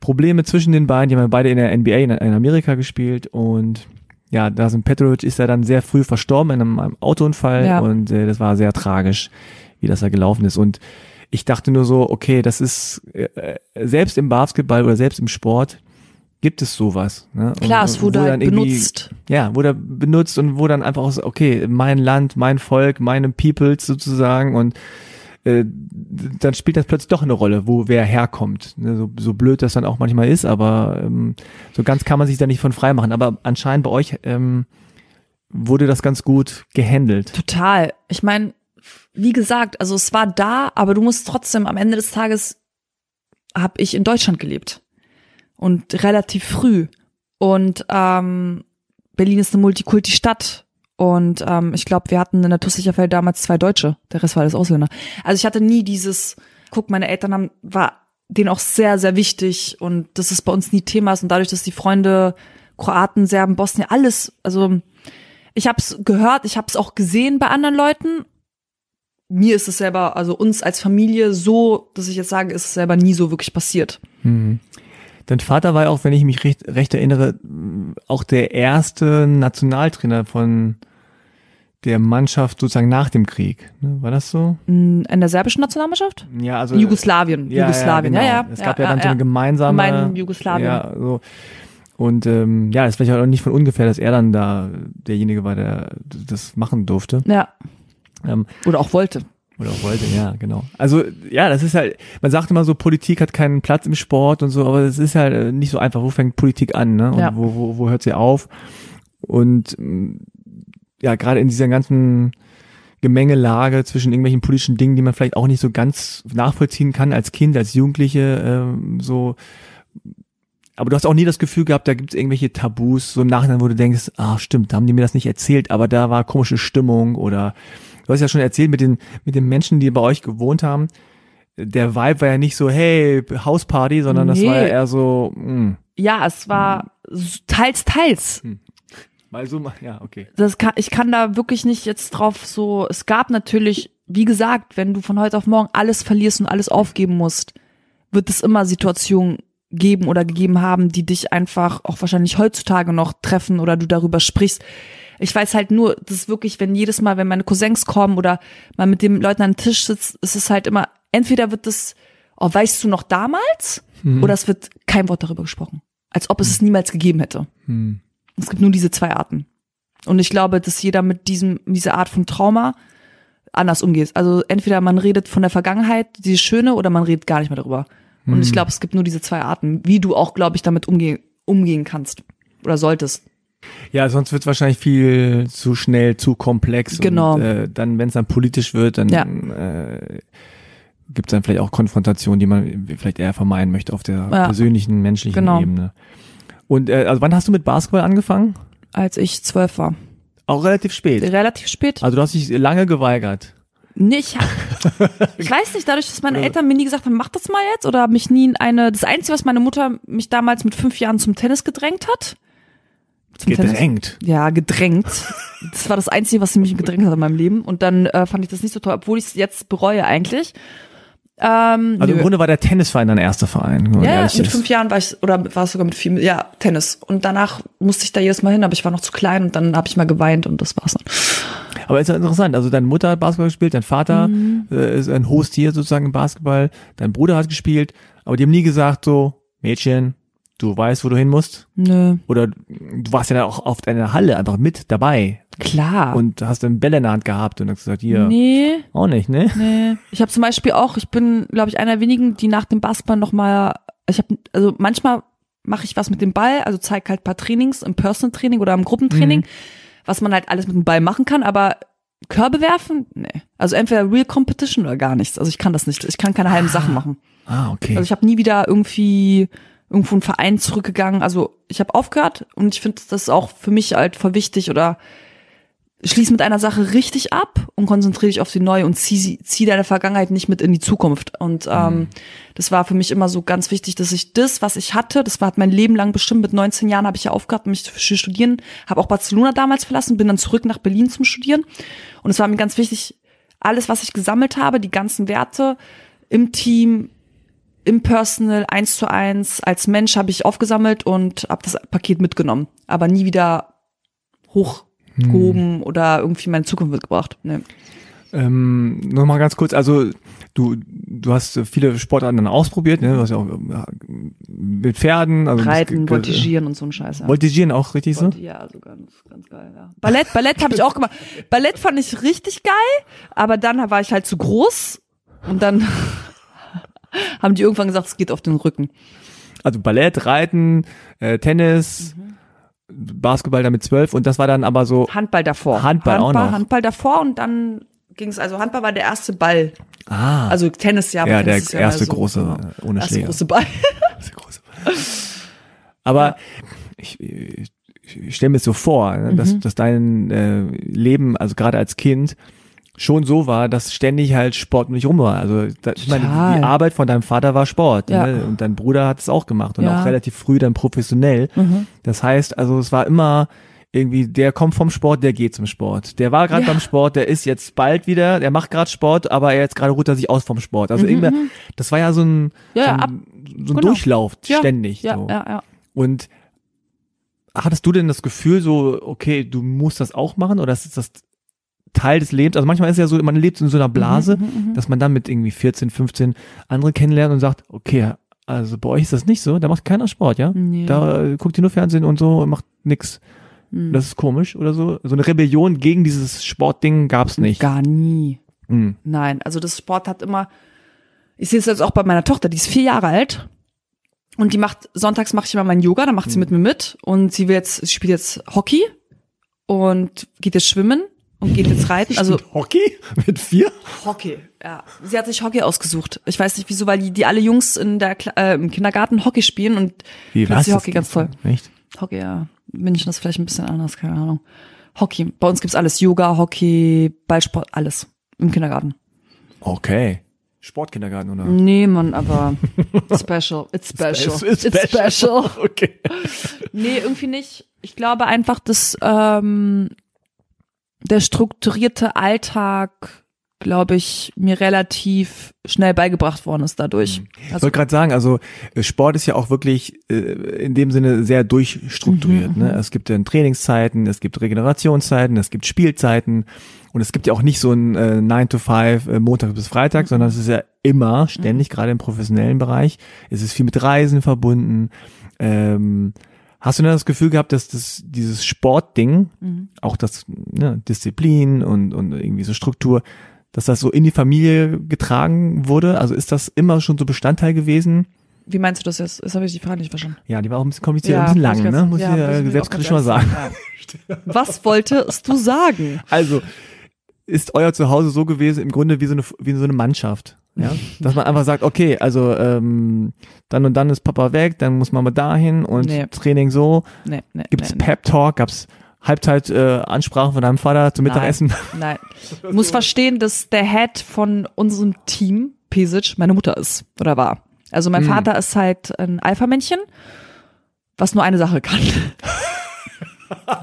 S2: Probleme zwischen den beiden. Die haben beide in der NBA in, in Amerika gespielt und ja, Drazen Petrovic ist ja dann sehr früh verstorben in einem, einem Autounfall
S1: Ja.
S2: und äh, das war sehr tragisch, wie das da gelaufen ist. Und ich dachte nur so, okay, das ist äh, äh, selbst im Basketball oder selbst im Sport gibt es sowas. Ne?
S1: Klar,
S2: Und,
S1: es wurde halt benutzt.
S2: ja, wurde benutzt und wo dann einfach aus, okay, mein Land, mein Volk, meine Peoples sozusagen und äh, dann spielt das plötzlich doch eine Rolle, wo wer herkommt. Ne, So, so blöd das dann auch manchmal ist, aber ähm, so ganz kann man sich da nicht von frei machen. Aber anscheinend bei euch ähm, wurde das ganz gut gehandelt.
S1: Total. Ich meine, wie gesagt, also es war da, aber du musst trotzdem am Ende des Tages habe ich in Deutschland gelebt und relativ früh und ähm, Berlin ist eine Multikulti-Stadt und ähm, ich glaube, wir hatten in der Tussicherfeld damals zwei Deutsche, der Rest war alles Ausländer. Also ich hatte nie dieses, guck, meine Eltern haben, war denen auch sehr, sehr wichtig und das ist bei uns nie Thema ist und dadurch, dass die Freunde Kroaten, Serben, Bosnien, alles, also ich habe es gehört, ich habe es auch gesehen bei anderen Leuten. Mir ist es selber, also uns als Familie so, dass ich jetzt sage, ist es selber nie so wirklich passiert.
S2: Mhm. Dein Vater war ja auch, wenn ich mich recht, recht erinnere, auch der erste Nationaltrainer von der Mannschaft sozusagen nach dem Krieg. Ne? War das so?
S1: In der serbischen Nationalmannschaft?
S2: Ja, also
S1: Jugoslawien,
S2: Ja,
S1: Jugoslawien,
S2: ja,
S1: ja,
S2: genau.
S1: ja.
S2: Es gab
S1: ja,
S2: ja, dann so eine gemeinsame.
S1: Gemein Jugoslawien.
S2: Ja, so. Und ähm, ja, das vielleicht auch nicht von ungefähr, dass er dann da derjenige war, der das machen durfte.
S1: Ja.
S2: Ähm,
S1: Oder auch wollte.
S2: oder auch wollte, ja, genau. Also ja, das ist halt, man sagt immer so, Politik hat keinen Platz im Sport und so, aber es ist halt äh, nicht so einfach. Wo fängt Politik an, ne? Und
S1: Ja.
S2: wo, wo, wo hört sie auf? Und ja, gerade in dieser ganzen Gemengelage zwischen irgendwelchen politischen Dingen, die man vielleicht auch nicht so ganz nachvollziehen kann als Kind, als Jugendliche, ähm, so. Aber du hast auch nie das Gefühl gehabt, da gibt es irgendwelche Tabus, so im Nachhinein, wo du denkst, ah, stimmt, da haben die mir das nicht erzählt, aber da war komische Stimmung oder du hast ja schon erzählt mit den, mit den Menschen, die bei euch gewohnt haben. Der Vibe war ja nicht so, hey, Hausparty, sondern das
S1: Nee.
S2: war ja eher so, mh,
S1: Ja, es war teils, teils.
S2: Mal so, mal, ja, okay.
S1: Das kann, ich kann da wirklich nicht jetzt drauf so, es gab natürlich, wie gesagt, wenn du von heute auf morgen alles verlierst und alles aufgeben musst, wird es immer Situationen geben oder gegeben haben, die dich einfach auch wahrscheinlich heutzutage noch treffen oder du darüber sprichst. Ich weiß halt nur, das ist wirklich, wenn jedes Mal, wenn meine Cousins kommen oder man mit den Leuten an den Tisch sitzt, ist es halt immer, entweder wird das, oh, weißt du noch damals,
S2: Mhm.
S1: oder es wird kein Wort darüber gesprochen. Als ob es es niemals gegeben hätte.
S2: Hm.
S1: Es gibt nur diese zwei Arten. Und ich glaube, dass jeder mit diesem, dieser Art von Trauma anders umgeht. Also entweder man redet von der Vergangenheit, die schöne, oder man redet gar nicht mehr darüber. Und
S2: Hm.
S1: ich glaube, es gibt nur diese zwei Arten, wie du auch, glaube ich, damit umgehen, umgehen kannst. Oder solltest.
S2: Ja, sonst wird wahrscheinlich viel zu schnell, zu komplex.
S1: Genau.
S2: Und, äh, dann, wenn es dann politisch wird, dann
S1: Ja.
S2: äh, gibt es dann vielleicht auch Konfrontationen, die man vielleicht eher vermeiden möchte auf der
S1: Ja.
S2: persönlichen, menschlichen
S1: Genau.
S2: Ebene. Und äh, also wann hast du mit Basketball angefangen?
S1: Als ich zwölf war.
S2: Auch relativ spät.
S1: Relativ spät.
S2: Also du hast dich lange geweigert.
S1: Nicht. Ich weiß nicht, dadurch, dass meine Eltern mir nie gesagt haben, mach das mal jetzt, oder mich nie in eine, das Einzige, was meine Mutter mich damals mit fünf Jahren zum Tennis gedrängt hat. Zum Tennis.
S2: Gedrängt.
S1: Ja, gedrängt. Das war das Einzige, was sie mich gedrängt hat in meinem Leben. Und dann äh, fand ich das nicht so toll, obwohl ich es jetzt bereue eigentlich. Ähm,
S2: Also
S1: nö.
S2: im Grunde war der Tennisverein dein erster Verein.
S1: ja, mit
S2: ist.
S1: fünf Jahren war ich, oder war es sogar mit vier, ja, Tennis. Und danach musste ich da jedes Mal hin, aber ich war noch zu klein und dann habe ich mal geweint und das war's dann.
S2: Aber ist ja interessant. Also deine Mutter hat Basketball gespielt, dein Vater
S1: Mhm.
S2: äh, ist ein Host hier sozusagen im Basketball, dein Bruder hat gespielt, aber die haben nie gesagt so, Mädchen, du weißt, wo du hin musst.
S1: Nö.
S2: Oder du warst ja da auch auf deiner Halle einfach mit dabei
S1: Klar.
S2: und hast dann Bälle in der Hand gehabt und hast gesagt, hier,
S1: Nee.
S2: auch nicht, ne?
S1: Nee. Ich habe zum Beispiel auch, ich bin, glaube ich, einer der wenigen, die nach dem Basketball noch mal, ich habe, also manchmal mache ich was mit dem Ball, also zeige halt ein paar Trainings im Personal Training oder im Gruppentraining,
S2: Mhm.
S1: was man halt alles mit dem Ball machen kann, aber Körbe werfen? Nee. Also entweder Real Competition oder gar nichts. Also ich kann das nicht. Ich kann keine halben Sachen machen.
S2: Ah, okay.
S1: Also ich habe nie wieder irgendwie irgendwo einen Verein zurückgegangen. Also ich habe aufgehört und ich finde das ist auch für mich halt voll wichtig oder schließ mit einer Sache richtig ab und konzentriere dich auf die neue und zieh, zieh deine Vergangenheit nicht mit in die Zukunft. Und ähm, das war für mich immer so ganz wichtig, dass ich das, was ich hatte, das war hat mein Leben lang bestimmt. Mit 19 Jahren habe ich ja aufgehört, mich zu studieren, habe auch Barcelona damals verlassen, bin dann zurück nach Berlin zum Studieren. Und es war mir ganz wichtig, alles, was ich gesammelt habe, die ganzen Werte im Team, im Personal, eins zu eins, als Mensch habe ich aufgesammelt und habe das Paket mitgenommen, aber nie wieder hochgehoben oder irgendwie meine Zukunft mitgebracht. Nee.
S2: Ähm, noch mal ganz kurz, also du, du hast viele Sportarten dann ausprobiert, ne? Du hast ja auch mit Pferden, also
S1: Reiten, Voltigieren und so ein Scheiß. Ja.
S2: Voltigieren auch richtig so?
S1: Ja, also ganz, ganz geil, ja. Ballett, Ballett habe ich auch gemacht. Ballett fand ich richtig geil, aber dann war ich halt zu groß und dann haben die irgendwann gesagt, es geht auf den Rücken.
S2: Also Ballett, Reiten, äh, Tennis,
S1: Mhm.
S2: Basketball dann mit zwölf und das war dann aber so,
S1: Handball davor.
S2: Handball auch noch.
S1: Handball davor und dann ging es, also Handball war der erste Ball.
S2: ah,
S1: Also Tennis, ja.
S2: ja,
S1: Tennis
S2: der
S1: ja
S2: erste
S1: so,
S2: große
S1: genau.
S2: äh, ohne
S1: Erste
S2: Schläger.
S1: große Ball.
S2: Erste große. Aber ich, ich, ich stelle mir so vor, ne,
S1: Mhm.
S2: dass, dass dein äh, Leben, also gerade als Kind, schon so war, dass ständig halt Sport um dich rum war. Also da, ich meine, die Arbeit von deinem Vater war Sport
S1: Ja.
S2: ne? und dein Bruder hat es auch gemacht und
S1: Ja.
S2: auch relativ früh dann professionell.
S1: Mhm.
S2: Das heißt, also es war immer irgendwie, der kommt vom Sport, der geht zum Sport. Der war gerade
S1: Ja.
S2: beim Sport, der ist jetzt bald wieder, der macht gerade Sport, aber er jetzt gerade ruht er sich aus vom Sport. Also irgendwie, das war ja so ein,
S1: Mhm, Ja,
S2: so ein,
S1: ab-
S2: so ein
S1: genau.
S2: Durchlauf ständig.
S1: Ja,
S2: so.
S1: ja, ja.
S2: Und hattest du denn das Gefühl so, okay, du musst das auch machen oder ist das Teil des Lebens? Also manchmal ist es ja so, man lebt in so einer Blase,
S1: Mhm,
S2: dass man dann mit irgendwie 14, 15 andere kennenlernt und sagt, okay, also bei euch ist das nicht so, da macht keiner Sport, ja?
S1: Nee.
S2: Da äh, guckt ihr nur Fernsehen und so, macht nix.
S1: Mhm.
S2: Das ist komisch oder so. So eine Rebellion gegen dieses Sportding gab's nicht.
S1: Gar nie.
S2: Hm.
S1: Nein, also das Sport hat immer, ich sehe es jetzt auch bei meiner Tochter, die ist vier Jahre alt und die macht, sonntags mache ich immer meinen Yoga, dann macht sie mit mir mit und sie will jetzt, sie spielt jetzt Hockey und geht jetzt schwimmen und geht jetzt reiten, also
S2: Hockey mit vier?
S1: Hockey, ja. Sie hat sich Hockey ausgesucht. Ich weiß nicht wieso, weil die, die alle Jungs in der, Kla- äh, im Kindergarten Hockey spielen und
S2: Wie was?
S1: sie Hockey ganz toll.
S2: Echt?
S1: Hockey, ja. München ist vielleicht ein bisschen anders, keine Ahnung. Hockey. Bei uns gibt's alles. Yoga, Hockey, Ballsport, alles. Im Kindergarten.
S2: Okay. Sportkindergarten oder?
S1: Nee, Mann, aber special. It's special.
S2: It's special. Okay.
S1: Nee, irgendwie nicht. Ich glaube einfach, dass ähm, der strukturierte Alltag, glaube ich, mir relativ schnell beigebracht worden ist dadurch.
S2: Mhm. Ich
S1: Also,
S2: wollte gerade sagen, also äh, Sport ist ja auch wirklich äh, in dem Sinne sehr durchstrukturiert.
S1: Mhm,
S2: ne? Es gibt dann Trainingszeiten, es gibt Regenerationszeiten, es gibt Spielzeiten und es gibt ja auch nicht so ein äh, 9 to 5 äh, Montag bis
S1: Mhm.
S2: Freitag, sondern es ist ja immer, ständig, gerade im professionellen Bereich. Es ist viel mit Reisen verbunden. Ähm, hast du denn das Gefühl gehabt, dass das dieses Sportding, auch das ne, Disziplin und, und irgendwie so Struktur, dass das so in die Familie getragen wurde? Also ist das immer schon so Bestandteil gewesen?
S1: Wie meinst du das jetzt? Das habe ich die Frage nicht verstanden.
S2: Ja, die war auch ein bisschen kompliziert, ein bisschen lang,
S1: muss ich
S2: ne? Muss
S1: ja,
S2: ich äh,
S1: auch
S2: selbstkritisch mal sagen.
S1: Ja. Was wolltest du sagen?
S2: Also, ist euer Zuhause so gewesen, im Grunde wie so eine, wie so eine Mannschaft? Ja, dass man einfach sagt, okay, also ähm, dann und dann ist Papa weg, dann muss man mal dahin und
S1: Nee.
S2: Training so.
S1: Nee, nee,
S2: Gibt's. Pep Talk? Gab's Halbzeit äh, Ansprachen von deinem Vater zum Mittagessen?
S1: Nein. Du musst verstehen, dass der Head von unserem Team, Pesic, meine Mutter ist oder war. Also mein
S2: Hm.
S1: Vater ist halt ein Alpha-Männchen, was nur eine Sache kann.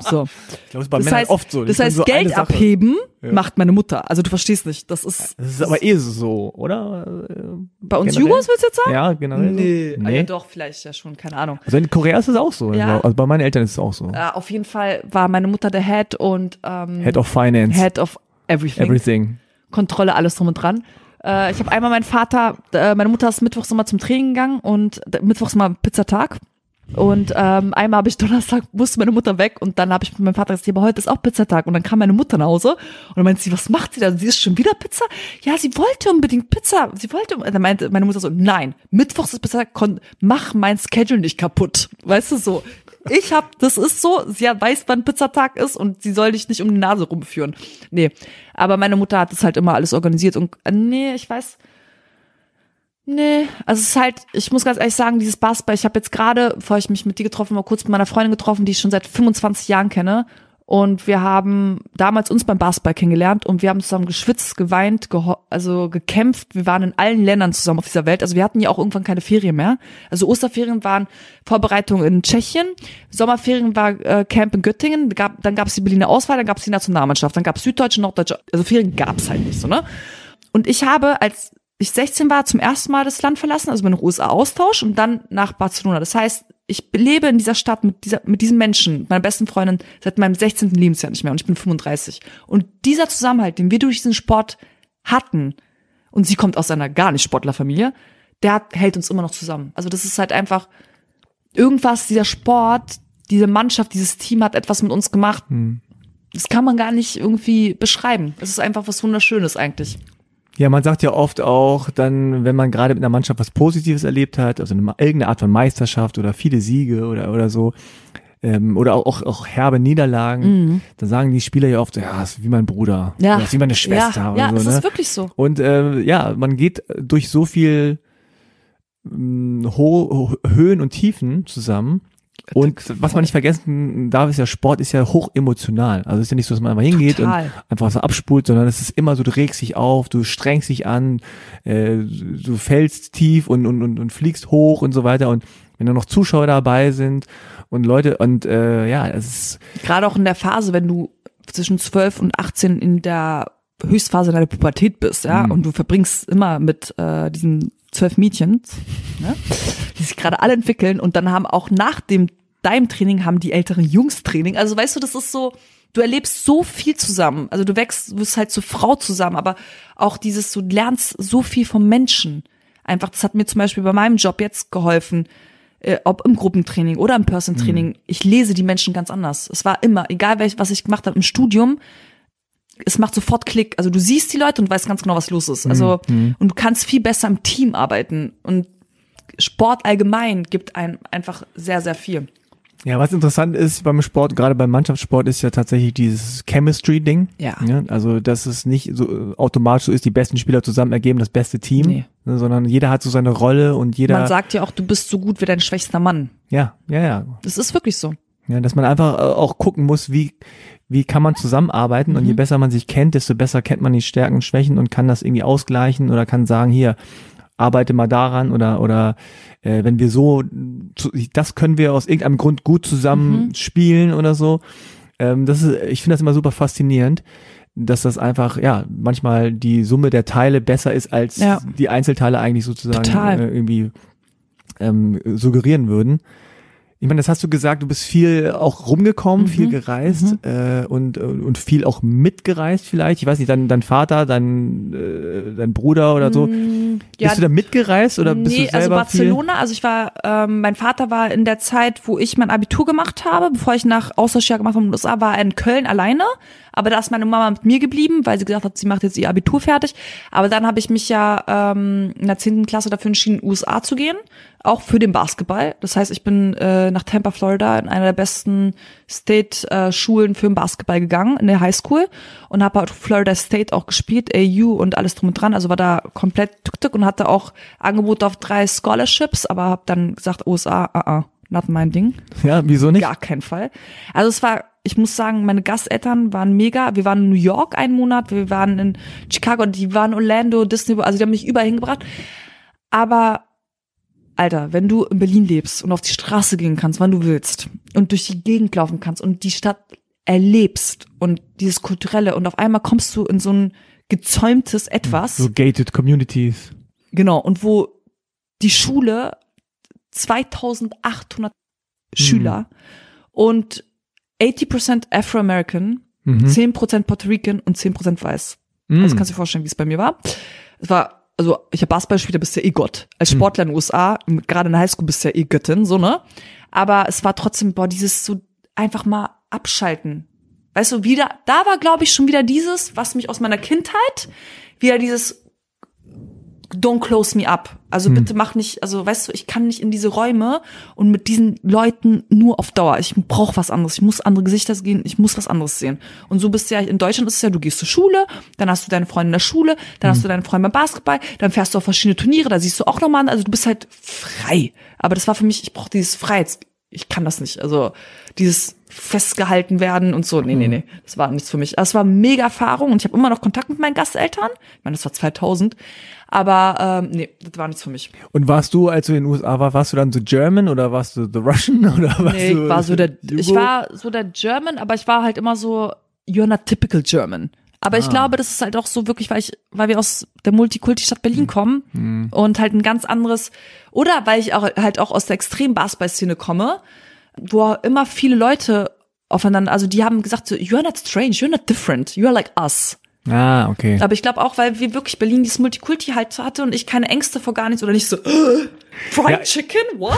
S1: So.
S2: Ich glaube, es ist bei
S1: Das
S2: Männern
S1: heißt,
S2: oft so. Die
S1: das heißt
S2: so
S1: Geld abheben macht meine Mutter. Also du verstehst nicht. Das ist
S2: Das ist aber eh so, oder?
S1: Bei uns
S2: generell?
S1: Jugos willst du jetzt sagen?
S2: Ja, generell.
S1: Nee,
S2: so?
S1: Ah, ja, doch, vielleicht ja schon, keine Ahnung.
S2: Also in Korea ist es auch so.
S1: Ja.
S2: Also bei meinen Eltern ist es auch so.
S1: Äh, auf jeden Fall war meine Mutter der Head und ähm,
S2: Head of Finance.
S1: Head of everything.
S2: Everything.
S1: Kontrolle, alles drum und dran. Äh, ich habe einmal meinen Vater, äh, meine Mutter ist mittwochs immer zum Training gegangen und mittwochs immer Pizzatag. Und ähm, einmal habe ich Donnerstag, musste meine Mutter weg und dann habe ich mit meinem Vater gesagt, ja, aber heute ist auch Pizzatag. Und dann kam meine Mutter nach Hause und dann meinte sie, was macht sie da? Sie ist schon wieder Pizza? Ja, sie wollte unbedingt Pizza. Sie wollte, und dann meinte meine Mutter so, nein, Mittwochs ist Pizzatag, mach mein Schedule nicht kaputt. Weißt du so. Ich hab, das ist so, sie weiß, wann Pizzatag ist und sie soll dich nicht um die Nase rumführen. Nee, aber meine Mutter hat das halt immer alles organisiert und äh, nee, ich weiß, nee, also es ist halt, ich muss ganz ehrlich sagen, dieses Basketball, ich habe jetzt gerade, bevor ich mich mit dir getroffen habe, kurz mit meiner Freundin getroffen, die ich schon seit 25 Jahren kenne und wir haben damals uns beim Basketball kennengelernt und wir haben zusammen geschwitzt, geweint, geho- also gekämpft. Wir waren in allen Ländern zusammen auf dieser Welt. Also wir hatten ja auch irgendwann keine Ferien mehr. Also Osterferien waren Vorbereitungen in Tschechien, Sommerferien war äh, Camp in Göttingen, gab, dann gab es die Berliner Auswahl, dann gab es die Nationalmannschaft, dann gab es Süddeutsche, Norddeutsche, also Ferien gab es halt nicht so, ne? Und ich habe, als ich 16 war, zum ersten Mal das Land verlassen, also bin nach USA Austausch und dann nach Barcelona. Das heißt, ich lebe in dieser Stadt mit dieser, mit diesem Menschen, meiner besten Freundin, seit meinem 16. Lebensjahr nicht mehr und ich bin 35. Und dieser Zusammenhalt, den wir durch diesen Sport hatten, und sie kommt aus einer gar nicht Sportlerfamilie, der hält uns immer noch zusammen. Also das ist halt einfach irgendwas, dieser Sport, diese Mannschaft, dieses Team hat etwas mit uns gemacht. Das kann man gar nicht irgendwie beschreiben. Es ist einfach was Wunderschönes eigentlich.
S2: Ja, man sagt ja oft auch, dann, wenn man gerade mit einer Mannschaft was Positives erlebt hat, also eine, irgendeine Art von Meisterschaft oder viele Siege oder, oder so, ähm, oder auch, auch, auch herbe Niederlagen, dann sagen die Spieler ja oft, ja, ist wie mein Bruder,
S1: Mhm. Ja.
S2: ist wie meine Schwester
S1: Ja,
S2: oder
S1: ja
S2: so,
S1: es
S2: ne?
S1: ist wirklich so.
S2: Und äh, ja, man geht durch so viel Ho Ho Höhen und Tiefen zusammen. Und was man nicht vergessen darf, ist ja, Sport ist ja hoch emotional. Also es ist ja nicht so, dass man einfach hingeht
S1: Total.
S2: und einfach so abspult, sondern es ist immer so, du regst dich auf, du strengst dich an, äh, du fällst tief und, und, und, und fliegst hoch und so weiter. Und wenn da noch Zuschauer dabei sind und Leute und äh, ja, es ist
S1: Gerade auch in der Phase, wenn du zwischen 12 und 18 in der Höchstphase deiner Pubertät bist, ja,
S2: Mhm.
S1: und du verbringst immer mit äh, diesen zwölf Mädchen, ne, die sich gerade alle entwickeln und dann haben auch nach dem deinem Training haben die älteren Jungs Training. Also weißt du, das ist so, du erlebst so viel zusammen. Also du wächst, du wirst halt zur Frau zusammen, aber auch dieses, du lernst so viel vom Menschen. Einfach, das hat mir zum Beispiel bei meinem Job jetzt geholfen, äh, ob im Gruppentraining oder im Person-Training. Ich lese die Menschen ganz anders. Es war immer, egal welch, was ich gemacht habe im Studium, es macht sofort Klick. Also du siehst die Leute und weißt ganz genau, was los ist. Also, und du kannst viel besser im Team arbeiten. Und Sport allgemein gibt einem einfach sehr, sehr viel.
S2: Ja, was interessant ist beim Sport, gerade beim Mannschaftssport, ist ja tatsächlich dieses Chemistry-Ding.
S1: Ja.
S2: Also, dass es nicht so äh, automatisch so ist, die besten Spieler zusammen ergeben das beste Team,
S1: Nee.
S2: ne, sondern jeder hat so seine Rolle und jeder.
S1: Man sagt ja auch, du bist so gut wie dein schwächster Mann.
S2: ja, ja, ja,
S1: Das ist wirklich so.
S2: Ja. Dass man einfach äh, auch gucken muss, wie, wie kann man zusammenarbeiten und je besser man sich kennt, desto besser kennt man die Stärken und Schwächen und kann das irgendwie ausgleichen oder kann sagen, hier, arbeite mal daran oder oder äh, wenn wir so das können wir aus irgendeinem Grund gut zusammen spielen oder so ähm, das ist ich finde das immer super faszinierend dass das einfach ja manchmal die Summe der Teile besser ist als
S1: Ja.
S2: die Einzelteile eigentlich sozusagen äh, irgendwie ähm, suggerieren würden ich meine, das hast du gesagt, du bist viel auch rumgekommen,
S1: Mhm.
S2: viel gereist äh, und, und viel auch mitgereist vielleicht. Ich weiß nicht, dein, dein Vater, dein, äh, dein Bruder oder so,
S1: Mm,
S2: bist du da mitgereist oder bist
S1: nee,
S2: du
S1: also
S2: selber
S1: Barcelona, also ich war, ähm, mein Vater war in der Zeit, wo ich mein Abitur gemacht habe, bevor ich nach Austauschjahr gemacht habe in den USA, war er in Köln alleine. Aber da ist meine Mama mit mir geblieben, weil sie gesagt hat, sie macht jetzt ihr Abitur fertig. Aber dann habe ich mich ja ähm, in der zehnten Klasse dafür entschieden, in den USA zu gehen, auch für den Basketball. Das heißt, ich bin äh, nach Tampa, Florida, in einer der besten State-Schulen für den Basketball gegangen, in der Highschool und habe halt Florida State auch gespielt, AU und alles drum und dran. Also war da komplett tuk-tuk und hatte auch Angebot auf drei Scholarships, aber habe dann gesagt, USA, ah, ah, not mein Ding.
S2: Ja, wieso nicht?
S1: Gar keinen Fall. Also es war, ich muss sagen, meine Gasteltern waren mega. Wir waren in New York einen Monat, wir waren in Chicago, die waren in Orlando, Disney, also die haben mich überall hingebracht. Aber Alter, wenn du in Berlin lebst und auf die Straße gehen kannst, wann du willst und durch die Gegend laufen kannst und die Stadt erlebst und dieses kulturelle und auf einmal kommst du in so ein gezäumtes Etwas.
S2: So gated Communities.
S1: Genau, und wo die Schule 2800 Schüler und 80% Afro-American,
S2: Mhm.
S1: 10% Puerto Rican und 10% weiß.
S2: Mhm.
S1: Also kannst du dir vorstellen, wie es bei mir war. Es war, also ich habe Basketball gespielt, da bist du ja eh Gott. Als Sportler in den USA, gerade in der Highschool bist du ja eh Göttin, so, ne? Aber es war trotzdem, boah, dieses so einfach mal abschalten. Weißt du, wieder, da war, glaube ich, schon wieder dieses, was mich aus meiner Kindheit, wieder dieses Don't close me up. Also bitte mach nicht, also weißt du, ich kann nicht in diese Räume und mit diesen Leuten nur auf Dauer. Ich brauche was anderes. Ich muss andere Gesichter sehen, ich muss was anderes sehen. Und so bist du ja, in Deutschland ist es ja, du gehst zur Schule, dann hast du deine Freunde in der Schule, dann hast du deine Freunde beim Basketball, dann fährst du auf verschiedene Turniere, da siehst du auch nochmal, also du bist halt frei. Aber das war für mich, ich brauche dieses Freiheits, ich kann das nicht. Also dieses festgehalten werden und so. Nee, nee, nee. Das war nichts für mich. Das war mega Erfahrung und ich habe immer noch Kontakt mit meinen Gasteltern. Ich meine, das war 2000. Aber ähm, nee, das war nichts für mich.
S2: Und warst du, als du in den USA warst, warst du dann so German oder warst du the Russian oder warst
S1: Nee,
S2: du
S1: ich war so der,
S2: Jugo?
S1: ich war so der German, aber ich war halt immer so, you're not typical German. Aber ich glaube, das ist halt auch so wirklich, weil ich, weil wir aus der Multikulti-Stadt Berlin kommen und halt ein ganz anderes, oder weil ich auch halt auch aus der extremen Basketball-Szene komme, wo immer viele Leute aufeinander, also die haben gesagt so, you're not strange, you're not different, you're like us.
S2: Ah, okay.
S1: Aber ich glaube auch, weil wir wirklich Berlin dieses Multikulti halt hatte und ich keine Ängste vor gar nichts oder nicht so, "Äh, Fried
S2: Ja.
S1: Chicken, what?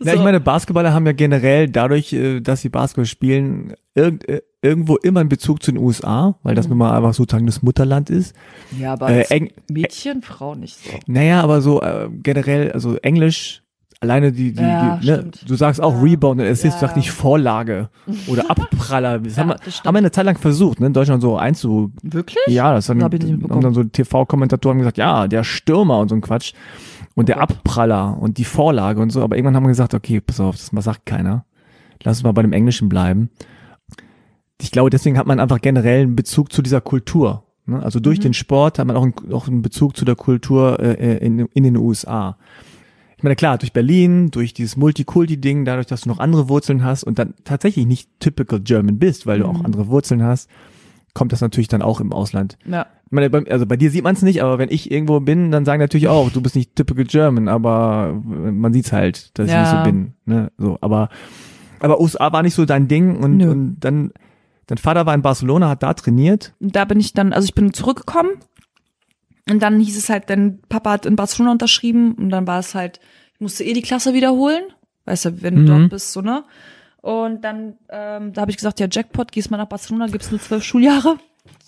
S1: So.
S2: ich meine, Basketballer haben ja generell dadurch, äh, dass sie Basketball spielen, irgend, äh, irgendwo immer einen Bezug zu den USA, weil
S1: Mhm.
S2: das nun mal einfach sozusagen das Mutterland ist.
S1: ja, aber
S2: Äh, Eng-
S1: Mädchen, Frau nicht so.
S2: Naja, aber so äh, generell, also Englisch, alleine die, die,
S1: Ja,
S2: die ne, du sagst auch
S1: Ja.
S2: Rebound und Assist,
S1: Ja,
S2: sag
S1: ja.
S2: nicht Vorlage oder Abpraller. Das, haben, wir,
S1: das
S2: haben wir eine Zeit lang versucht, ne, in Deutschland so einzu,
S1: Wirklich?
S2: ja, das haben,
S1: Hab ich nicht
S2: haben dann so TV-Kommentatoren gesagt, ja, der Stürmer und so ein Quatsch und der
S1: Oh Gott.
S2: Abpraller und die Vorlage und so, aber irgendwann haben wir gesagt, okay, pass auf, das sagt keiner. Lass uns mal bei dem Englischen bleiben. Ich glaube, deswegen hat man einfach generell einen Bezug zu dieser Kultur. Ne? Also
S1: Mhm.
S2: durch den Sport hat man auch einen, auch einen Bezug zu der Kultur äh, in, in den USA. Ich meine, klar, durch Berlin, durch dieses Multikulti-Ding, dadurch, dass du noch andere Wurzeln hast und dann tatsächlich nicht typical German bist, weil du
S1: Mhm.
S2: auch andere Wurzeln hast, kommt das natürlich dann auch im Ausland.
S1: Ja.
S2: Ich meine, bei, also bei dir sieht man es nicht, aber wenn ich irgendwo bin, dann sagen natürlich auch, du bist nicht typical German, aber man sieht's halt, dass ich
S1: Ja.
S2: nicht so bin. Ne? So, aber, aber USA war nicht so dein Ding und,
S1: Nö.
S2: und dann, dein Vater war in Barcelona, hat da trainiert.
S1: Und da bin ich dann, also ich bin zurückgekommen und dann hieß es halt, dein Papa hat in Barcelona unterschrieben und dann war es halt, ich musste eh die Klasse wiederholen, weißt du, wenn du
S2: Mhm.
S1: dort bist, so, ne? Und dann, ähm, da habe ich gesagt, ja, Jackpot, gehst mal nach Barcelona, gibt's nur zwölf Schuljahre.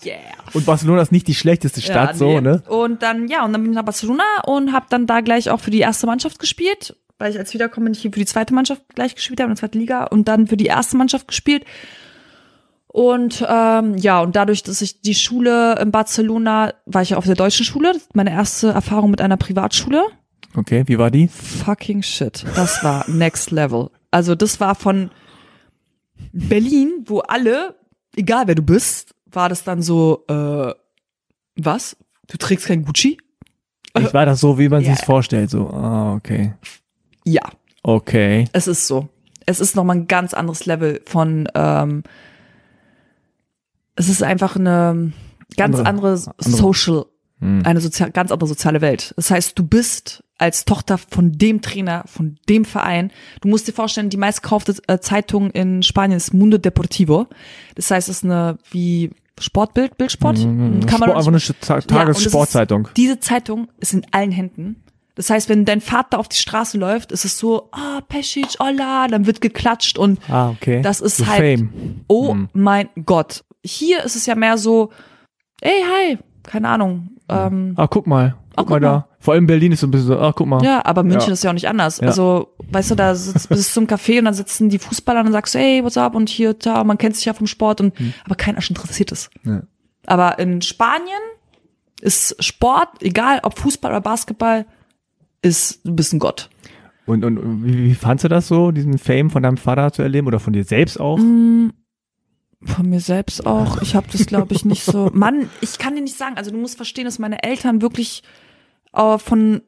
S1: Yeah.
S2: Und Barcelona ist nicht die schlechteste Stadt,
S1: Ja,
S2: so,
S1: nee.
S2: ne?
S1: Und dann, ja, und dann bin ich nach Barcelona und habe dann da gleich auch für die erste Mannschaft gespielt, weil ich als Wiederkommen nicht für die zweite Mannschaft gleich gespielt habe, in der zweiten Liga und dann für die erste Mannschaft gespielt. Und ähm, ja, und dadurch, dass ich die Schule in Barcelona, war ich ja auf der deutschen Schule, meine erste Erfahrung mit einer Privatschule.
S2: Okay, wie war die?
S1: Fucking shit. Das war next level. Also das war von Berlin, wo alle, egal wer du bist, war das dann so, äh, was? Du trägst kein Gucci?
S2: Ich war das so, wie man
S1: Ja.
S2: sich's vorstellt, so, ah, okay.
S1: Ja,
S2: Okay.
S1: es ist so. Es ist nochmal ein ganz anderes Level von, ähm, es ist einfach eine ganz
S2: Andere-
S1: andere,
S2: andere-
S1: Social,
S2: Hm.
S1: eine sozial, ganz andere soziale Welt. Das heißt, du bist als Tochter von dem Trainer, von dem Verein. Du musst dir vorstellen, die meistkaufte äh, Zeitung in Spanien ist Mundo Deportivo. Das heißt, es ist eine, wie Sportbild, Bildsport.
S2: Mhm.
S1: Kann man
S2: Sport, einfach eine Ta
S1: Ja,
S2: Tagessportzeitung.
S1: Ist, diese Zeitung ist in allen Händen. Das heißt, wenn dein Vater auf die Straße läuft, ist es so, ah, Pesic, Ola, dann wird geklatscht und
S2: ah, okay.
S1: das ist
S2: so
S1: halt,
S2: Fame.
S1: oh
S2: Mhm.
S1: mein Gott. Hier ist es ja mehr so, ey, hi, keine Ahnung. Ähm,
S2: Ah, guck mal. Guck,
S1: guck
S2: mal da. Vor allem Berlin ist so ein bisschen so, ah, guck mal.
S1: ja, aber München
S2: Ja.
S1: ist ja auch nicht anders.
S2: Ja.
S1: Also, weißt du, da sitzt, bist du im Café und dann sitzen die Fußballer und dann sagst du, hey, what's up? Und hier, da, man kennt sich ja vom Sport und, aber kein Arsch interessiert es.
S2: Ja.
S1: Aber in Spanien ist Sport, egal ob Fußball oder Basketball, ist, du bist ein Gott.
S2: Und, und, und wie, wie fandst du das so, diesen Fame von deinem Vater zu erleben oder von dir selbst auch?
S1: Mm, Von mir selbst auch. Ich habe das, glaube ich, nicht so. Mann, ich kann dir nicht sagen. Also du musst verstehen, dass meine Eltern wirklich äh, von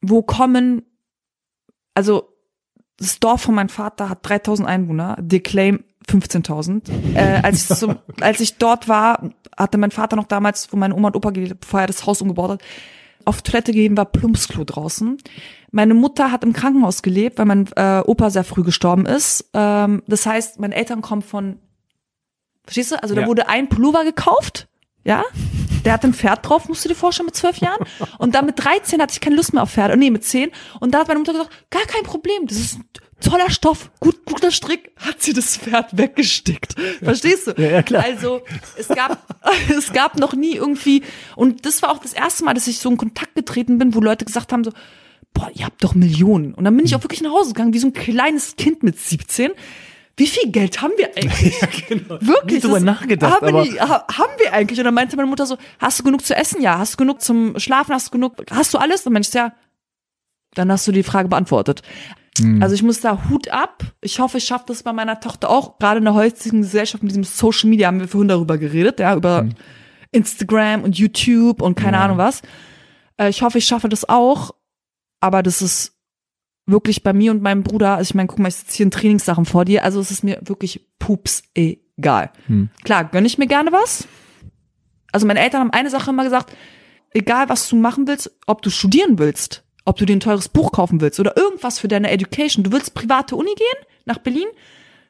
S1: wo kommen. Also das Dorf von meinem Vater hat 3000 Einwohner, the claim 15.000. Äh, als, ich zum, als ich dort war, hatte mein Vater noch damals, wo meine Oma und Opa gelebt bevor er das Haus umgebaut hat, auf Toilette gegeben, war Plumpsklo draußen. Meine Mutter hat im Krankenhaus gelebt, weil mein äh, Opa sehr früh gestorben ist. Ähm, das heißt, meine Eltern kommen von, verstehst du? Also da
S2: Ja.
S1: wurde ein Pullover gekauft, ja? Der hat ein Pferd drauf, musst du dir vorstellen, mit zwölf Jahren. Und dann mit 13 hatte ich keine Lust mehr auf Pferde. Nee, mit 10. Und da hat meine Mutter gesagt, gar kein Problem, das ist ein toller Stoff, gut, guter Strick, hat sie das Pferd weggestickt. Verstehst du?
S2: Ja, ja, klar.
S1: Also, es gab, es gab noch nie irgendwie, und das war auch das erste Mal, dass ich so in Kontakt getreten bin, wo Leute gesagt haben so, boah, ihr habt doch Millionen. Und dann bin ich auch wirklich nach Hause gegangen, wie so ein kleines Kind mit 17. Wie viel Geld haben wir eigentlich? Wirklich?
S2: Nie drüber nachgedacht,
S1: Haben wir,
S2: aber-
S1: nie, ha, haben wir eigentlich? Und dann meinte meine Mutter so, hast du genug zu essen? Ja. Hast du genug zum Schlafen? Hast du genug? Hast du alles? Und meinte ich, ja, dann hast du die Frage beantwortet. Also ich muss da Hut ab. Ich hoffe, ich schaffe das bei meiner Tochter auch. Gerade in der heutigen Gesellschaft mit diesem Social Media haben wir vorhin darüber geredet, ja, über Instagram und YouTube und keine Ahnung was. Äh, ich hoffe, ich schaffe das auch. Aber das ist wirklich bei mir und meinem Bruder, also ich meine, guck mal, ich sitze hier in Trainingssachen vor dir, also es ist mir wirklich pups egal.
S2: Hm.
S1: Klar, gönne ich mir gerne was. Also meine Eltern haben eine Sache immer gesagt, egal was du machen willst, ob du studieren willst, ob du dir ein teures Buch kaufen willst oder irgendwas für deine Education, du willst private Uni gehen, nach Berlin,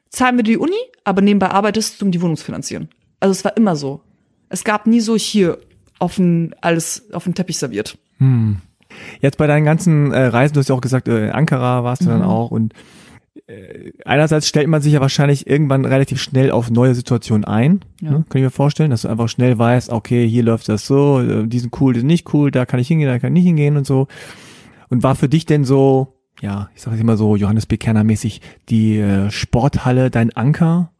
S1: zahlen wir die Uni, aber nebenbei arbeitest du, um die Wohnung zu finanzieren. Also es war immer so. Es gab nie so hier auf den, alles auf den Teppich serviert.
S2: Jetzt bei deinen ganzen äh, Reisen, du hast ja auch gesagt, äh, in Ankara warst du dann
S1: Mhm.
S2: auch und äh, einerseits stellt man sich ja wahrscheinlich irgendwann relativ schnell auf neue Situationen ein.
S1: Ja.
S2: Ne? Kann ich mir vorstellen, dass du einfach schnell weißt, okay, hier läuft das so, äh, die sind cool, die sind nicht cool, da kann ich hingehen, da kann ich nicht hingehen und so. Und war für dich denn so, ja, ich sage immer so Johannes B. Kerner mäßig, die äh, Sporthalle dein Anker?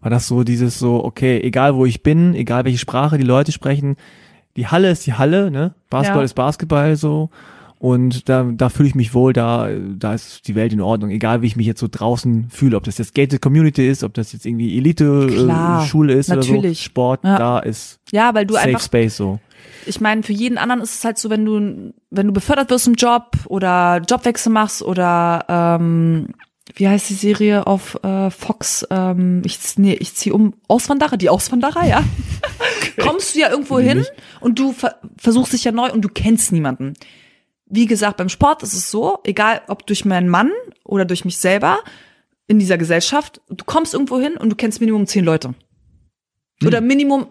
S2: War das so dieses so, okay, egal wo ich bin, egal welche Sprache die Leute sprechen, die Halle ist die Halle, ne? Basketball
S1: Ja.
S2: ist Basketball so. Und da, da fühle ich mich wohl, da, da ist die Welt in Ordnung, egal wie ich mich jetzt so draußen fühle, ob das jetzt Gated Community ist, ob das jetzt irgendwie Elite-Schule ist oder
S1: natürlich.
S2: so, Sport,
S1: Ja.
S2: da ist
S1: Ja, weil du
S2: Safe
S1: einfach
S2: Space so.
S1: ich meine, für jeden anderen ist es halt so, wenn du, wenn du befördert wirst im Job oder Jobwechsel machst oder ähm, wie heißt die Serie auf äh, Fox? Ähm, ich, nee, ich ziehe um Auswanderer, die Auswanderer, ja. Kommst du ja irgendwo hin und du ver versuchst dich ja neu und du kennst niemanden. Wie gesagt, beim Sport ist es so, egal ob durch meinen Mann oder durch mich selber in dieser Gesellschaft, du kommst irgendwo hin und du kennst Minimum zehn Leute. Oder Minimum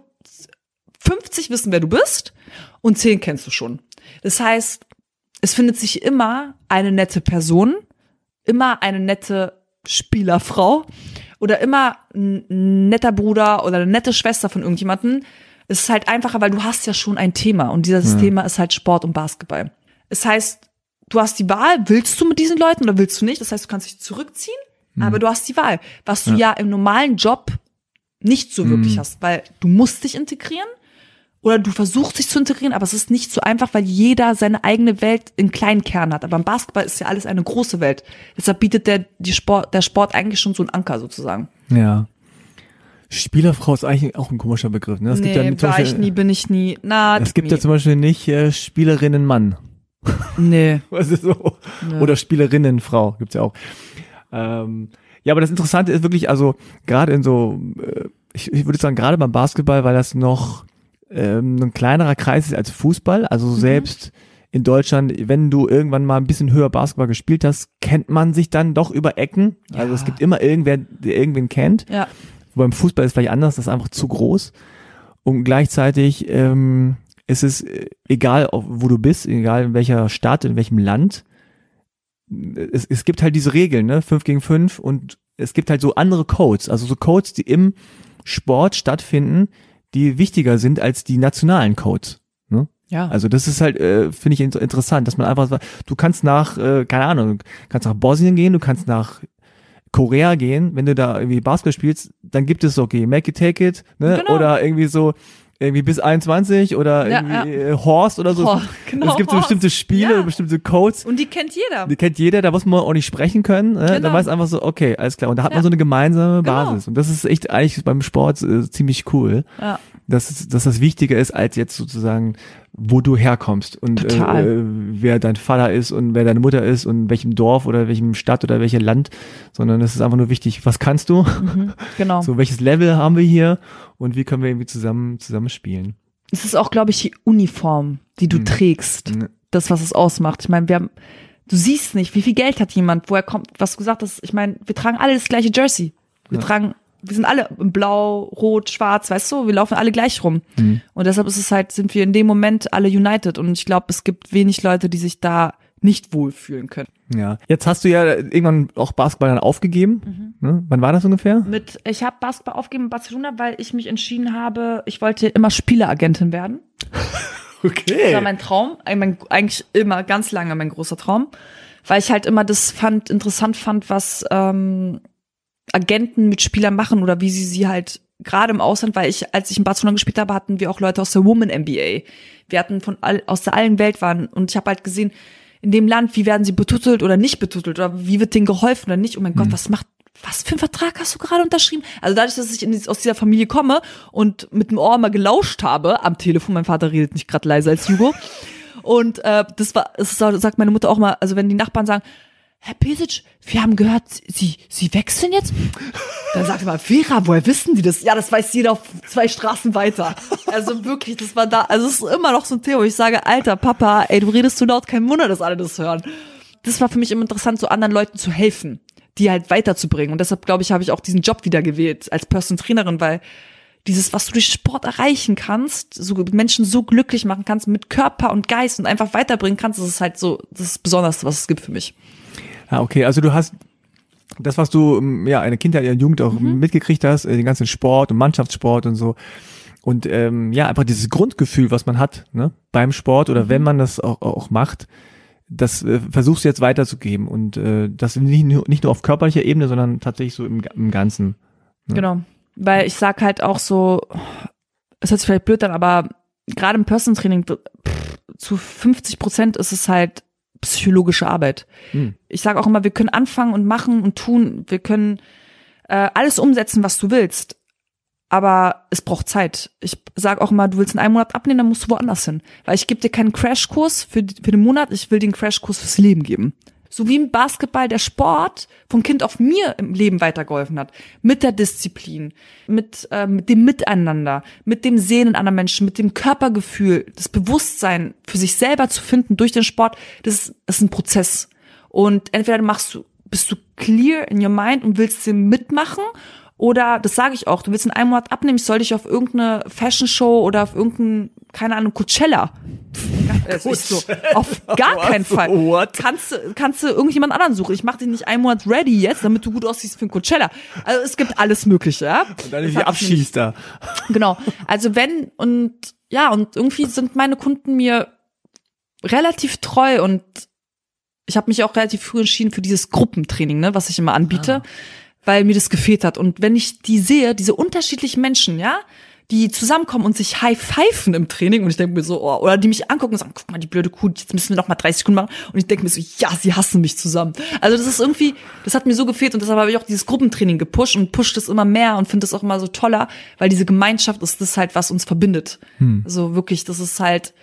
S1: 50 wissen, wer du bist und 10 kennst du schon. Das heißt, es findet sich immer eine nette Person, immer eine nette Spielerfrau oder immer ein netter Bruder oder eine nette Schwester von irgendjemanden. Es ist halt einfacher, weil du hast ja schon ein Thema und dieses Thema ist halt Sport und Basketball. Es heißt, du hast die Wahl, willst du mit diesen Leuten oder willst du nicht? Das heißt, du kannst dich zurückziehen, aber du hast die Wahl, was du ja, im normalen Job nicht so wirklich hast, weil du musst dich integrieren oder du versuchst dich zu integrieren, aber es ist nicht so einfach, weil jeder seine eigene Welt in kleinen Kern hat. Aber im Basketball ist ja alles eine große Welt. Deshalb bietet der, die Sport, der Sport eigentlich schon so einen Anker sozusagen.
S2: Ja. Spielerfrau ist eigentlich auch ein komischer Begriff. Ne? Es gibt ja
S1: nee,
S2: zum
S1: war ich
S2: Beispiel,
S1: nie, bin ich nie. Na,
S2: es gibt ja zum Beispiel nicht äh, Spielerinnen Mann.
S1: nee.
S2: Was ist so? Oder Spielerinnen Frau gibt's ja auch. Ähm, ja, aber das Interessante ist wirklich, also gerade in so, äh, ich, ich würde sagen, gerade beim Basketball, weil das noch ähm, ein kleinerer Kreis ist als Fußball. Also
S1: Mhm.
S2: selbst in Deutschland, wenn du irgendwann mal ein bisschen höher Basketball gespielt hast, kennt man sich dann doch über Ecken. Also es gibt immer irgendwer, der irgendwen kennt.
S1: Ja.
S2: Beim Fußball ist vielleicht anders, das ist einfach zu groß. und gleichzeitig ähm, ist es äh, egal, wo du bist, egal in welcher Stadt, in welchem Land, es, es gibt halt diese Regeln, ne, 5 gegen 5 und es gibt halt so andere Codes, also so Codes, die im Sport stattfinden, die wichtiger sind als die nationalen Codes. Ne?
S1: Ja.
S2: Also das ist halt, äh, finde ich interessant, dass man einfach, du kannst nach, äh, keine Ahnung, du kannst nach Bosnien gehen, du kannst nach Korea gehen, wenn du da irgendwie Basketball spielst, dann gibt es okay, make it, take it, ne?
S1: Genau.
S2: Oder irgendwie so, irgendwie bis 21 oder
S1: Ja,
S2: irgendwie äh, Horst oder so.
S1: Oh, genau,
S2: es gibt so
S1: Horst.
S2: bestimmte Spiele,
S1: Ja.
S2: bestimmte Codes.
S1: Und die kennt jeder.
S2: Die kennt jeder, da muss man auch nicht sprechen können. Ne? Da
S1: Genau.
S2: weiß einfach so, okay, alles klar. Und da hat man
S1: Ja.
S2: so eine gemeinsame
S1: Genau.
S2: Basis. Und das ist echt eigentlich beim Sport äh, ziemlich cool,
S1: Ja.
S2: dass, dass das wichtiger ist, als jetzt sozusagen, wo du herkommst und
S1: Total.
S2: Äh, wer dein Vater ist und wer deine Mutter ist und welchem Dorf oder welchem Stadt oder welchem Land, sondern es ist einfach nur wichtig, was kannst du?
S1: Mhm. Genau.
S2: So, welches Level haben wir hier und wie können wir irgendwie zusammen, zusammen spielen?
S1: Es ist auch, glaube ich, die Uniform, die du
S2: Mhm.
S1: trägst.
S2: Ne.
S1: Das, was es ausmacht. Ich meine, wir haben, du siehst nicht, wie viel Geld hat jemand, woher kommt, was du gesagt hast. Ich meine, wir tragen alle das gleiche Jersey. Wir
S2: Ja.
S1: tragen, wir sind alle blau, rot, schwarz, weißt du, wir laufen alle gleich rum.
S2: Mhm.
S1: Und deshalb ist es halt, sind wir in dem Moment alle united. Und ich glaube, es gibt wenig Leute, die sich da nicht wohlfühlen können.
S2: Ja. Jetzt hast du ja irgendwann auch Basketball dann aufgegeben. Ne? Wann war das ungefähr?
S1: Mit, ich habe Basketball aufgegeben in Barcelona, weil ich mich entschieden habe, ich wollte immer Spieleragentin werden. Das
S2: Okay.
S1: war mein Traum, eigentlich immer ganz lange mein großer Traum, weil ich halt immer das fand interessant fand, was ähm, Agenten mit Spielern machen oder wie sie sie halt gerade im Ausland, weil ich als ich in Barcelona gespielt habe, hatten wir auch Leute aus der Woman NBA. Wir hatten von all, aus der allen Welt waren und ich habe halt gesehen in dem Land, wie werden sie betutelt oder nicht betutelt oder wie wird denen geholfen oder nicht. Oh mein Gott, was macht was für einen Vertrag hast du gerade unterschrieben? Also dadurch, dass ich in, aus dieser Familie komme und mit dem Ohr mal gelauscht habe am Telefon, mein Vater redet nicht gerade leiser als Hugo. Und äh, das war, das sagt meine Mutter auch mal, also wenn die Nachbarn sagen, Herr Pesic, wir haben gehört, Sie, Sie wechseln jetzt? Dann sagt er mal, Vera, woher wissen die das? Ja, das weiß jeder auf zwei Straßen weiter. Also wirklich, das war da, also es ist immer noch so ein Thema, wo ich sage, alter Papa, ey, du redest zu laut, kein Wunder, dass alle das hören. Das war für mich immer interessant, so anderen Leuten zu helfen, die halt weiterzubringen. Und deshalb, glaube ich, habe ich auch diesen Job wieder gewählt als Person Trainerin, weil dieses, was du durch Sport erreichen kannst, so Menschen so glücklich machen kannst mit Körper und Geist und einfach weiterbringen kannst, das ist halt so, das Besonderste, was es gibt für mich.
S2: Ja, okay. Also du hast das, was du ähm, ja eine Kindheit, eine Jugend auch mitgekriegt hast, äh, den ganzen Sport und Mannschaftssport und so. Und ähm, ja, einfach dieses Grundgefühl, was man hat, ne, beim Sport oder wenn man das auch, auch macht, das äh, versuchst du jetzt weiterzugeben und äh, das nicht nur, nicht nur auf körperlicher Ebene, sondern tatsächlich so im, im Ganzen. Ja.
S1: Genau. Weil ich sag halt auch so, es hört sich vielleicht blöd an, aber gerade im Personal Training pff, zu 50 Prozent ist es halt psychologische Arbeit.
S2: Hm.
S1: Ich sage auch immer, wir können anfangen und machen und tun, wir können äh, alles umsetzen, was du willst. Aber es braucht Zeit. Ich sage auch immer, du willst in einem Monat abnehmen, dann musst du woanders hin. Weil ich gebe dir keinen Crashkurs für, für den Monat, ich will den Crashkurs fürs Leben geben. So wie im Basketball der Sport von Kind auf mir im Leben weitergeholfen hat. Mit der Disziplin, mit, äh, mit dem Miteinander, mit dem Sehen in anderen Menschen, mit dem Körpergefühl, das Bewusstsein für sich selber zu finden durch den Sport, das ist, das ist ein Prozess. Und entweder machst du, bist du clear in your mind und willst den mitmachen oder, das sage ich auch, du willst in einem Monat abnehmen, ich soll dich auf irgendeine Fashion Show oder auf irgendein, keine Ahnung, Coachella. Es ist so, auf gar keinen Fall.
S2: What?
S1: Kannst du, kannst du irgendjemand anderen suchen. Ich mache dich nicht einen Monat ready jetzt, damit du gut aussiehst für ein Coachella. Also es gibt alles Mögliche, ja.
S2: Dann
S1: Das
S2: irgendwie
S1: hat mich nicht-
S2: abschießt da.
S1: Genau. Also wenn und ja, und irgendwie sind meine Kunden mir relativ treu und ich habe mich auch relativ früh entschieden für dieses Gruppentraining, ne, was ich immer anbiete, weil mir das gefehlt hat. Und wenn ich die sehe, diese unterschiedlichen Menschen, ja, die zusammenkommen und sich high pfeifen im Training und ich denke mir so, oh, oder die mich angucken und sagen, guck mal, die blöde Kuh, jetzt müssen wir noch mal 30 Sekunden machen und ich denke mir so, ja, sie hassen mich zusammen. Also das ist irgendwie, das hat mir so gefehlt und deshalb habe ich auch dieses Gruppentraining gepusht und pusht es immer mehr und finde es auch immer so toller, weil diese Gemeinschaft ist das halt, was uns verbindet. Also wirklich, das ist halt,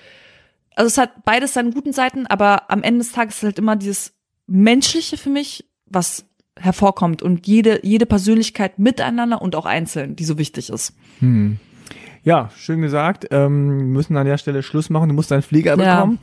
S1: also es hat beides seine guten Seiten, aber am Ende des Tages ist halt immer dieses Menschliche für mich, was hervorkommt und jede, jede Persönlichkeit miteinander und auch einzeln, die so wichtig ist.
S2: Ja, schön gesagt. Ähm, wir müssen an der Stelle Schluss machen. Du musst deinen Flieger
S1: Ja.
S2: bekommen.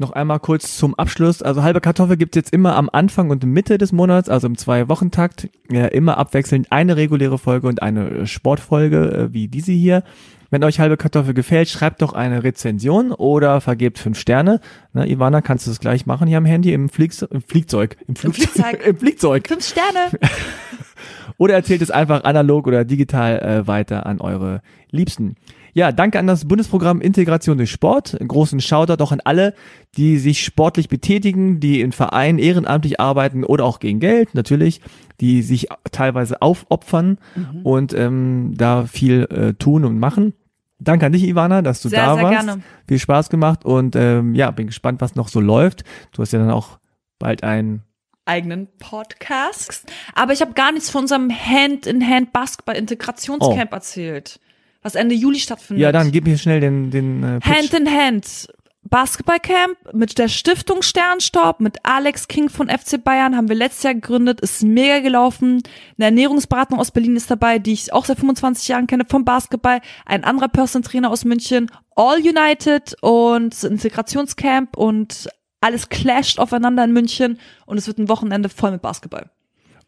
S2: Noch einmal kurz zum Abschluss. Also halbe Kartoffel gibt's jetzt immer am Anfang und Mitte des Monats, also im Zwei-Wochen-Takt. Ja, immer abwechselnd eine reguläre Folge und eine Sportfolge, äh, wie diese hier. Wenn euch halbe Kartoffel gefällt, schreibt doch eine Rezension oder vergebt fünf Sterne. Na, Ivana, kannst du das gleich machen hier am Handy, im, Fliegse im Fliegzeug. Im, Flugzeug.
S1: Fliegzeug.
S2: Im Fliegzeug.
S1: Fünf Sterne.
S2: Oder erzählt es einfach analog oder digital äh, weiter an eure Liebsten. Ja, danke an das Bundesprogramm Integration durch Sport. Einen großen Shoutout auch an alle, die sich sportlich betätigen, die in Vereinen ehrenamtlich arbeiten oder auch gegen Geld, natürlich, die sich teilweise aufopfern
S1: Mhm.
S2: und ähm, da viel äh, tun und machen. Danke an dich, Ivana, dass du
S1: Sehr,
S2: da
S1: sehr
S2: warst.
S1: gerne.
S2: Viel Spaß gemacht und ähm, ja, bin gespannt, was noch so läuft. Du hast ja dann auch bald ein
S1: eigenen Podcast. Aber ich habe gar nichts von unserem Hand-in-Hand Basketball-Integrationscamp erzählt, was Ende Juli stattfindet.
S2: Ja, dann gib mir schnell den den äh, Pitch.
S1: Hand in Hand. Basketballcamp mit der Stiftung Sternstaub, mit Alex King von FC Bayern haben wir letztes Jahr gegründet, ist mega gelaufen. Eine Ernährungsberatung aus Berlin ist dabei, die ich auch seit 25 Jahren kenne vom Basketball. Ein anderer Personal Trainer aus München, All United und Integrationscamp und alles clasht aufeinander in München und es wird ein Wochenende voll mit Basketball.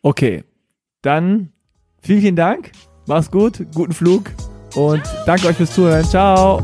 S2: Okay, dann vielen, vielen Dank. Mach's gut, guten Flug und danke euch fürs Zuhören. Ciao.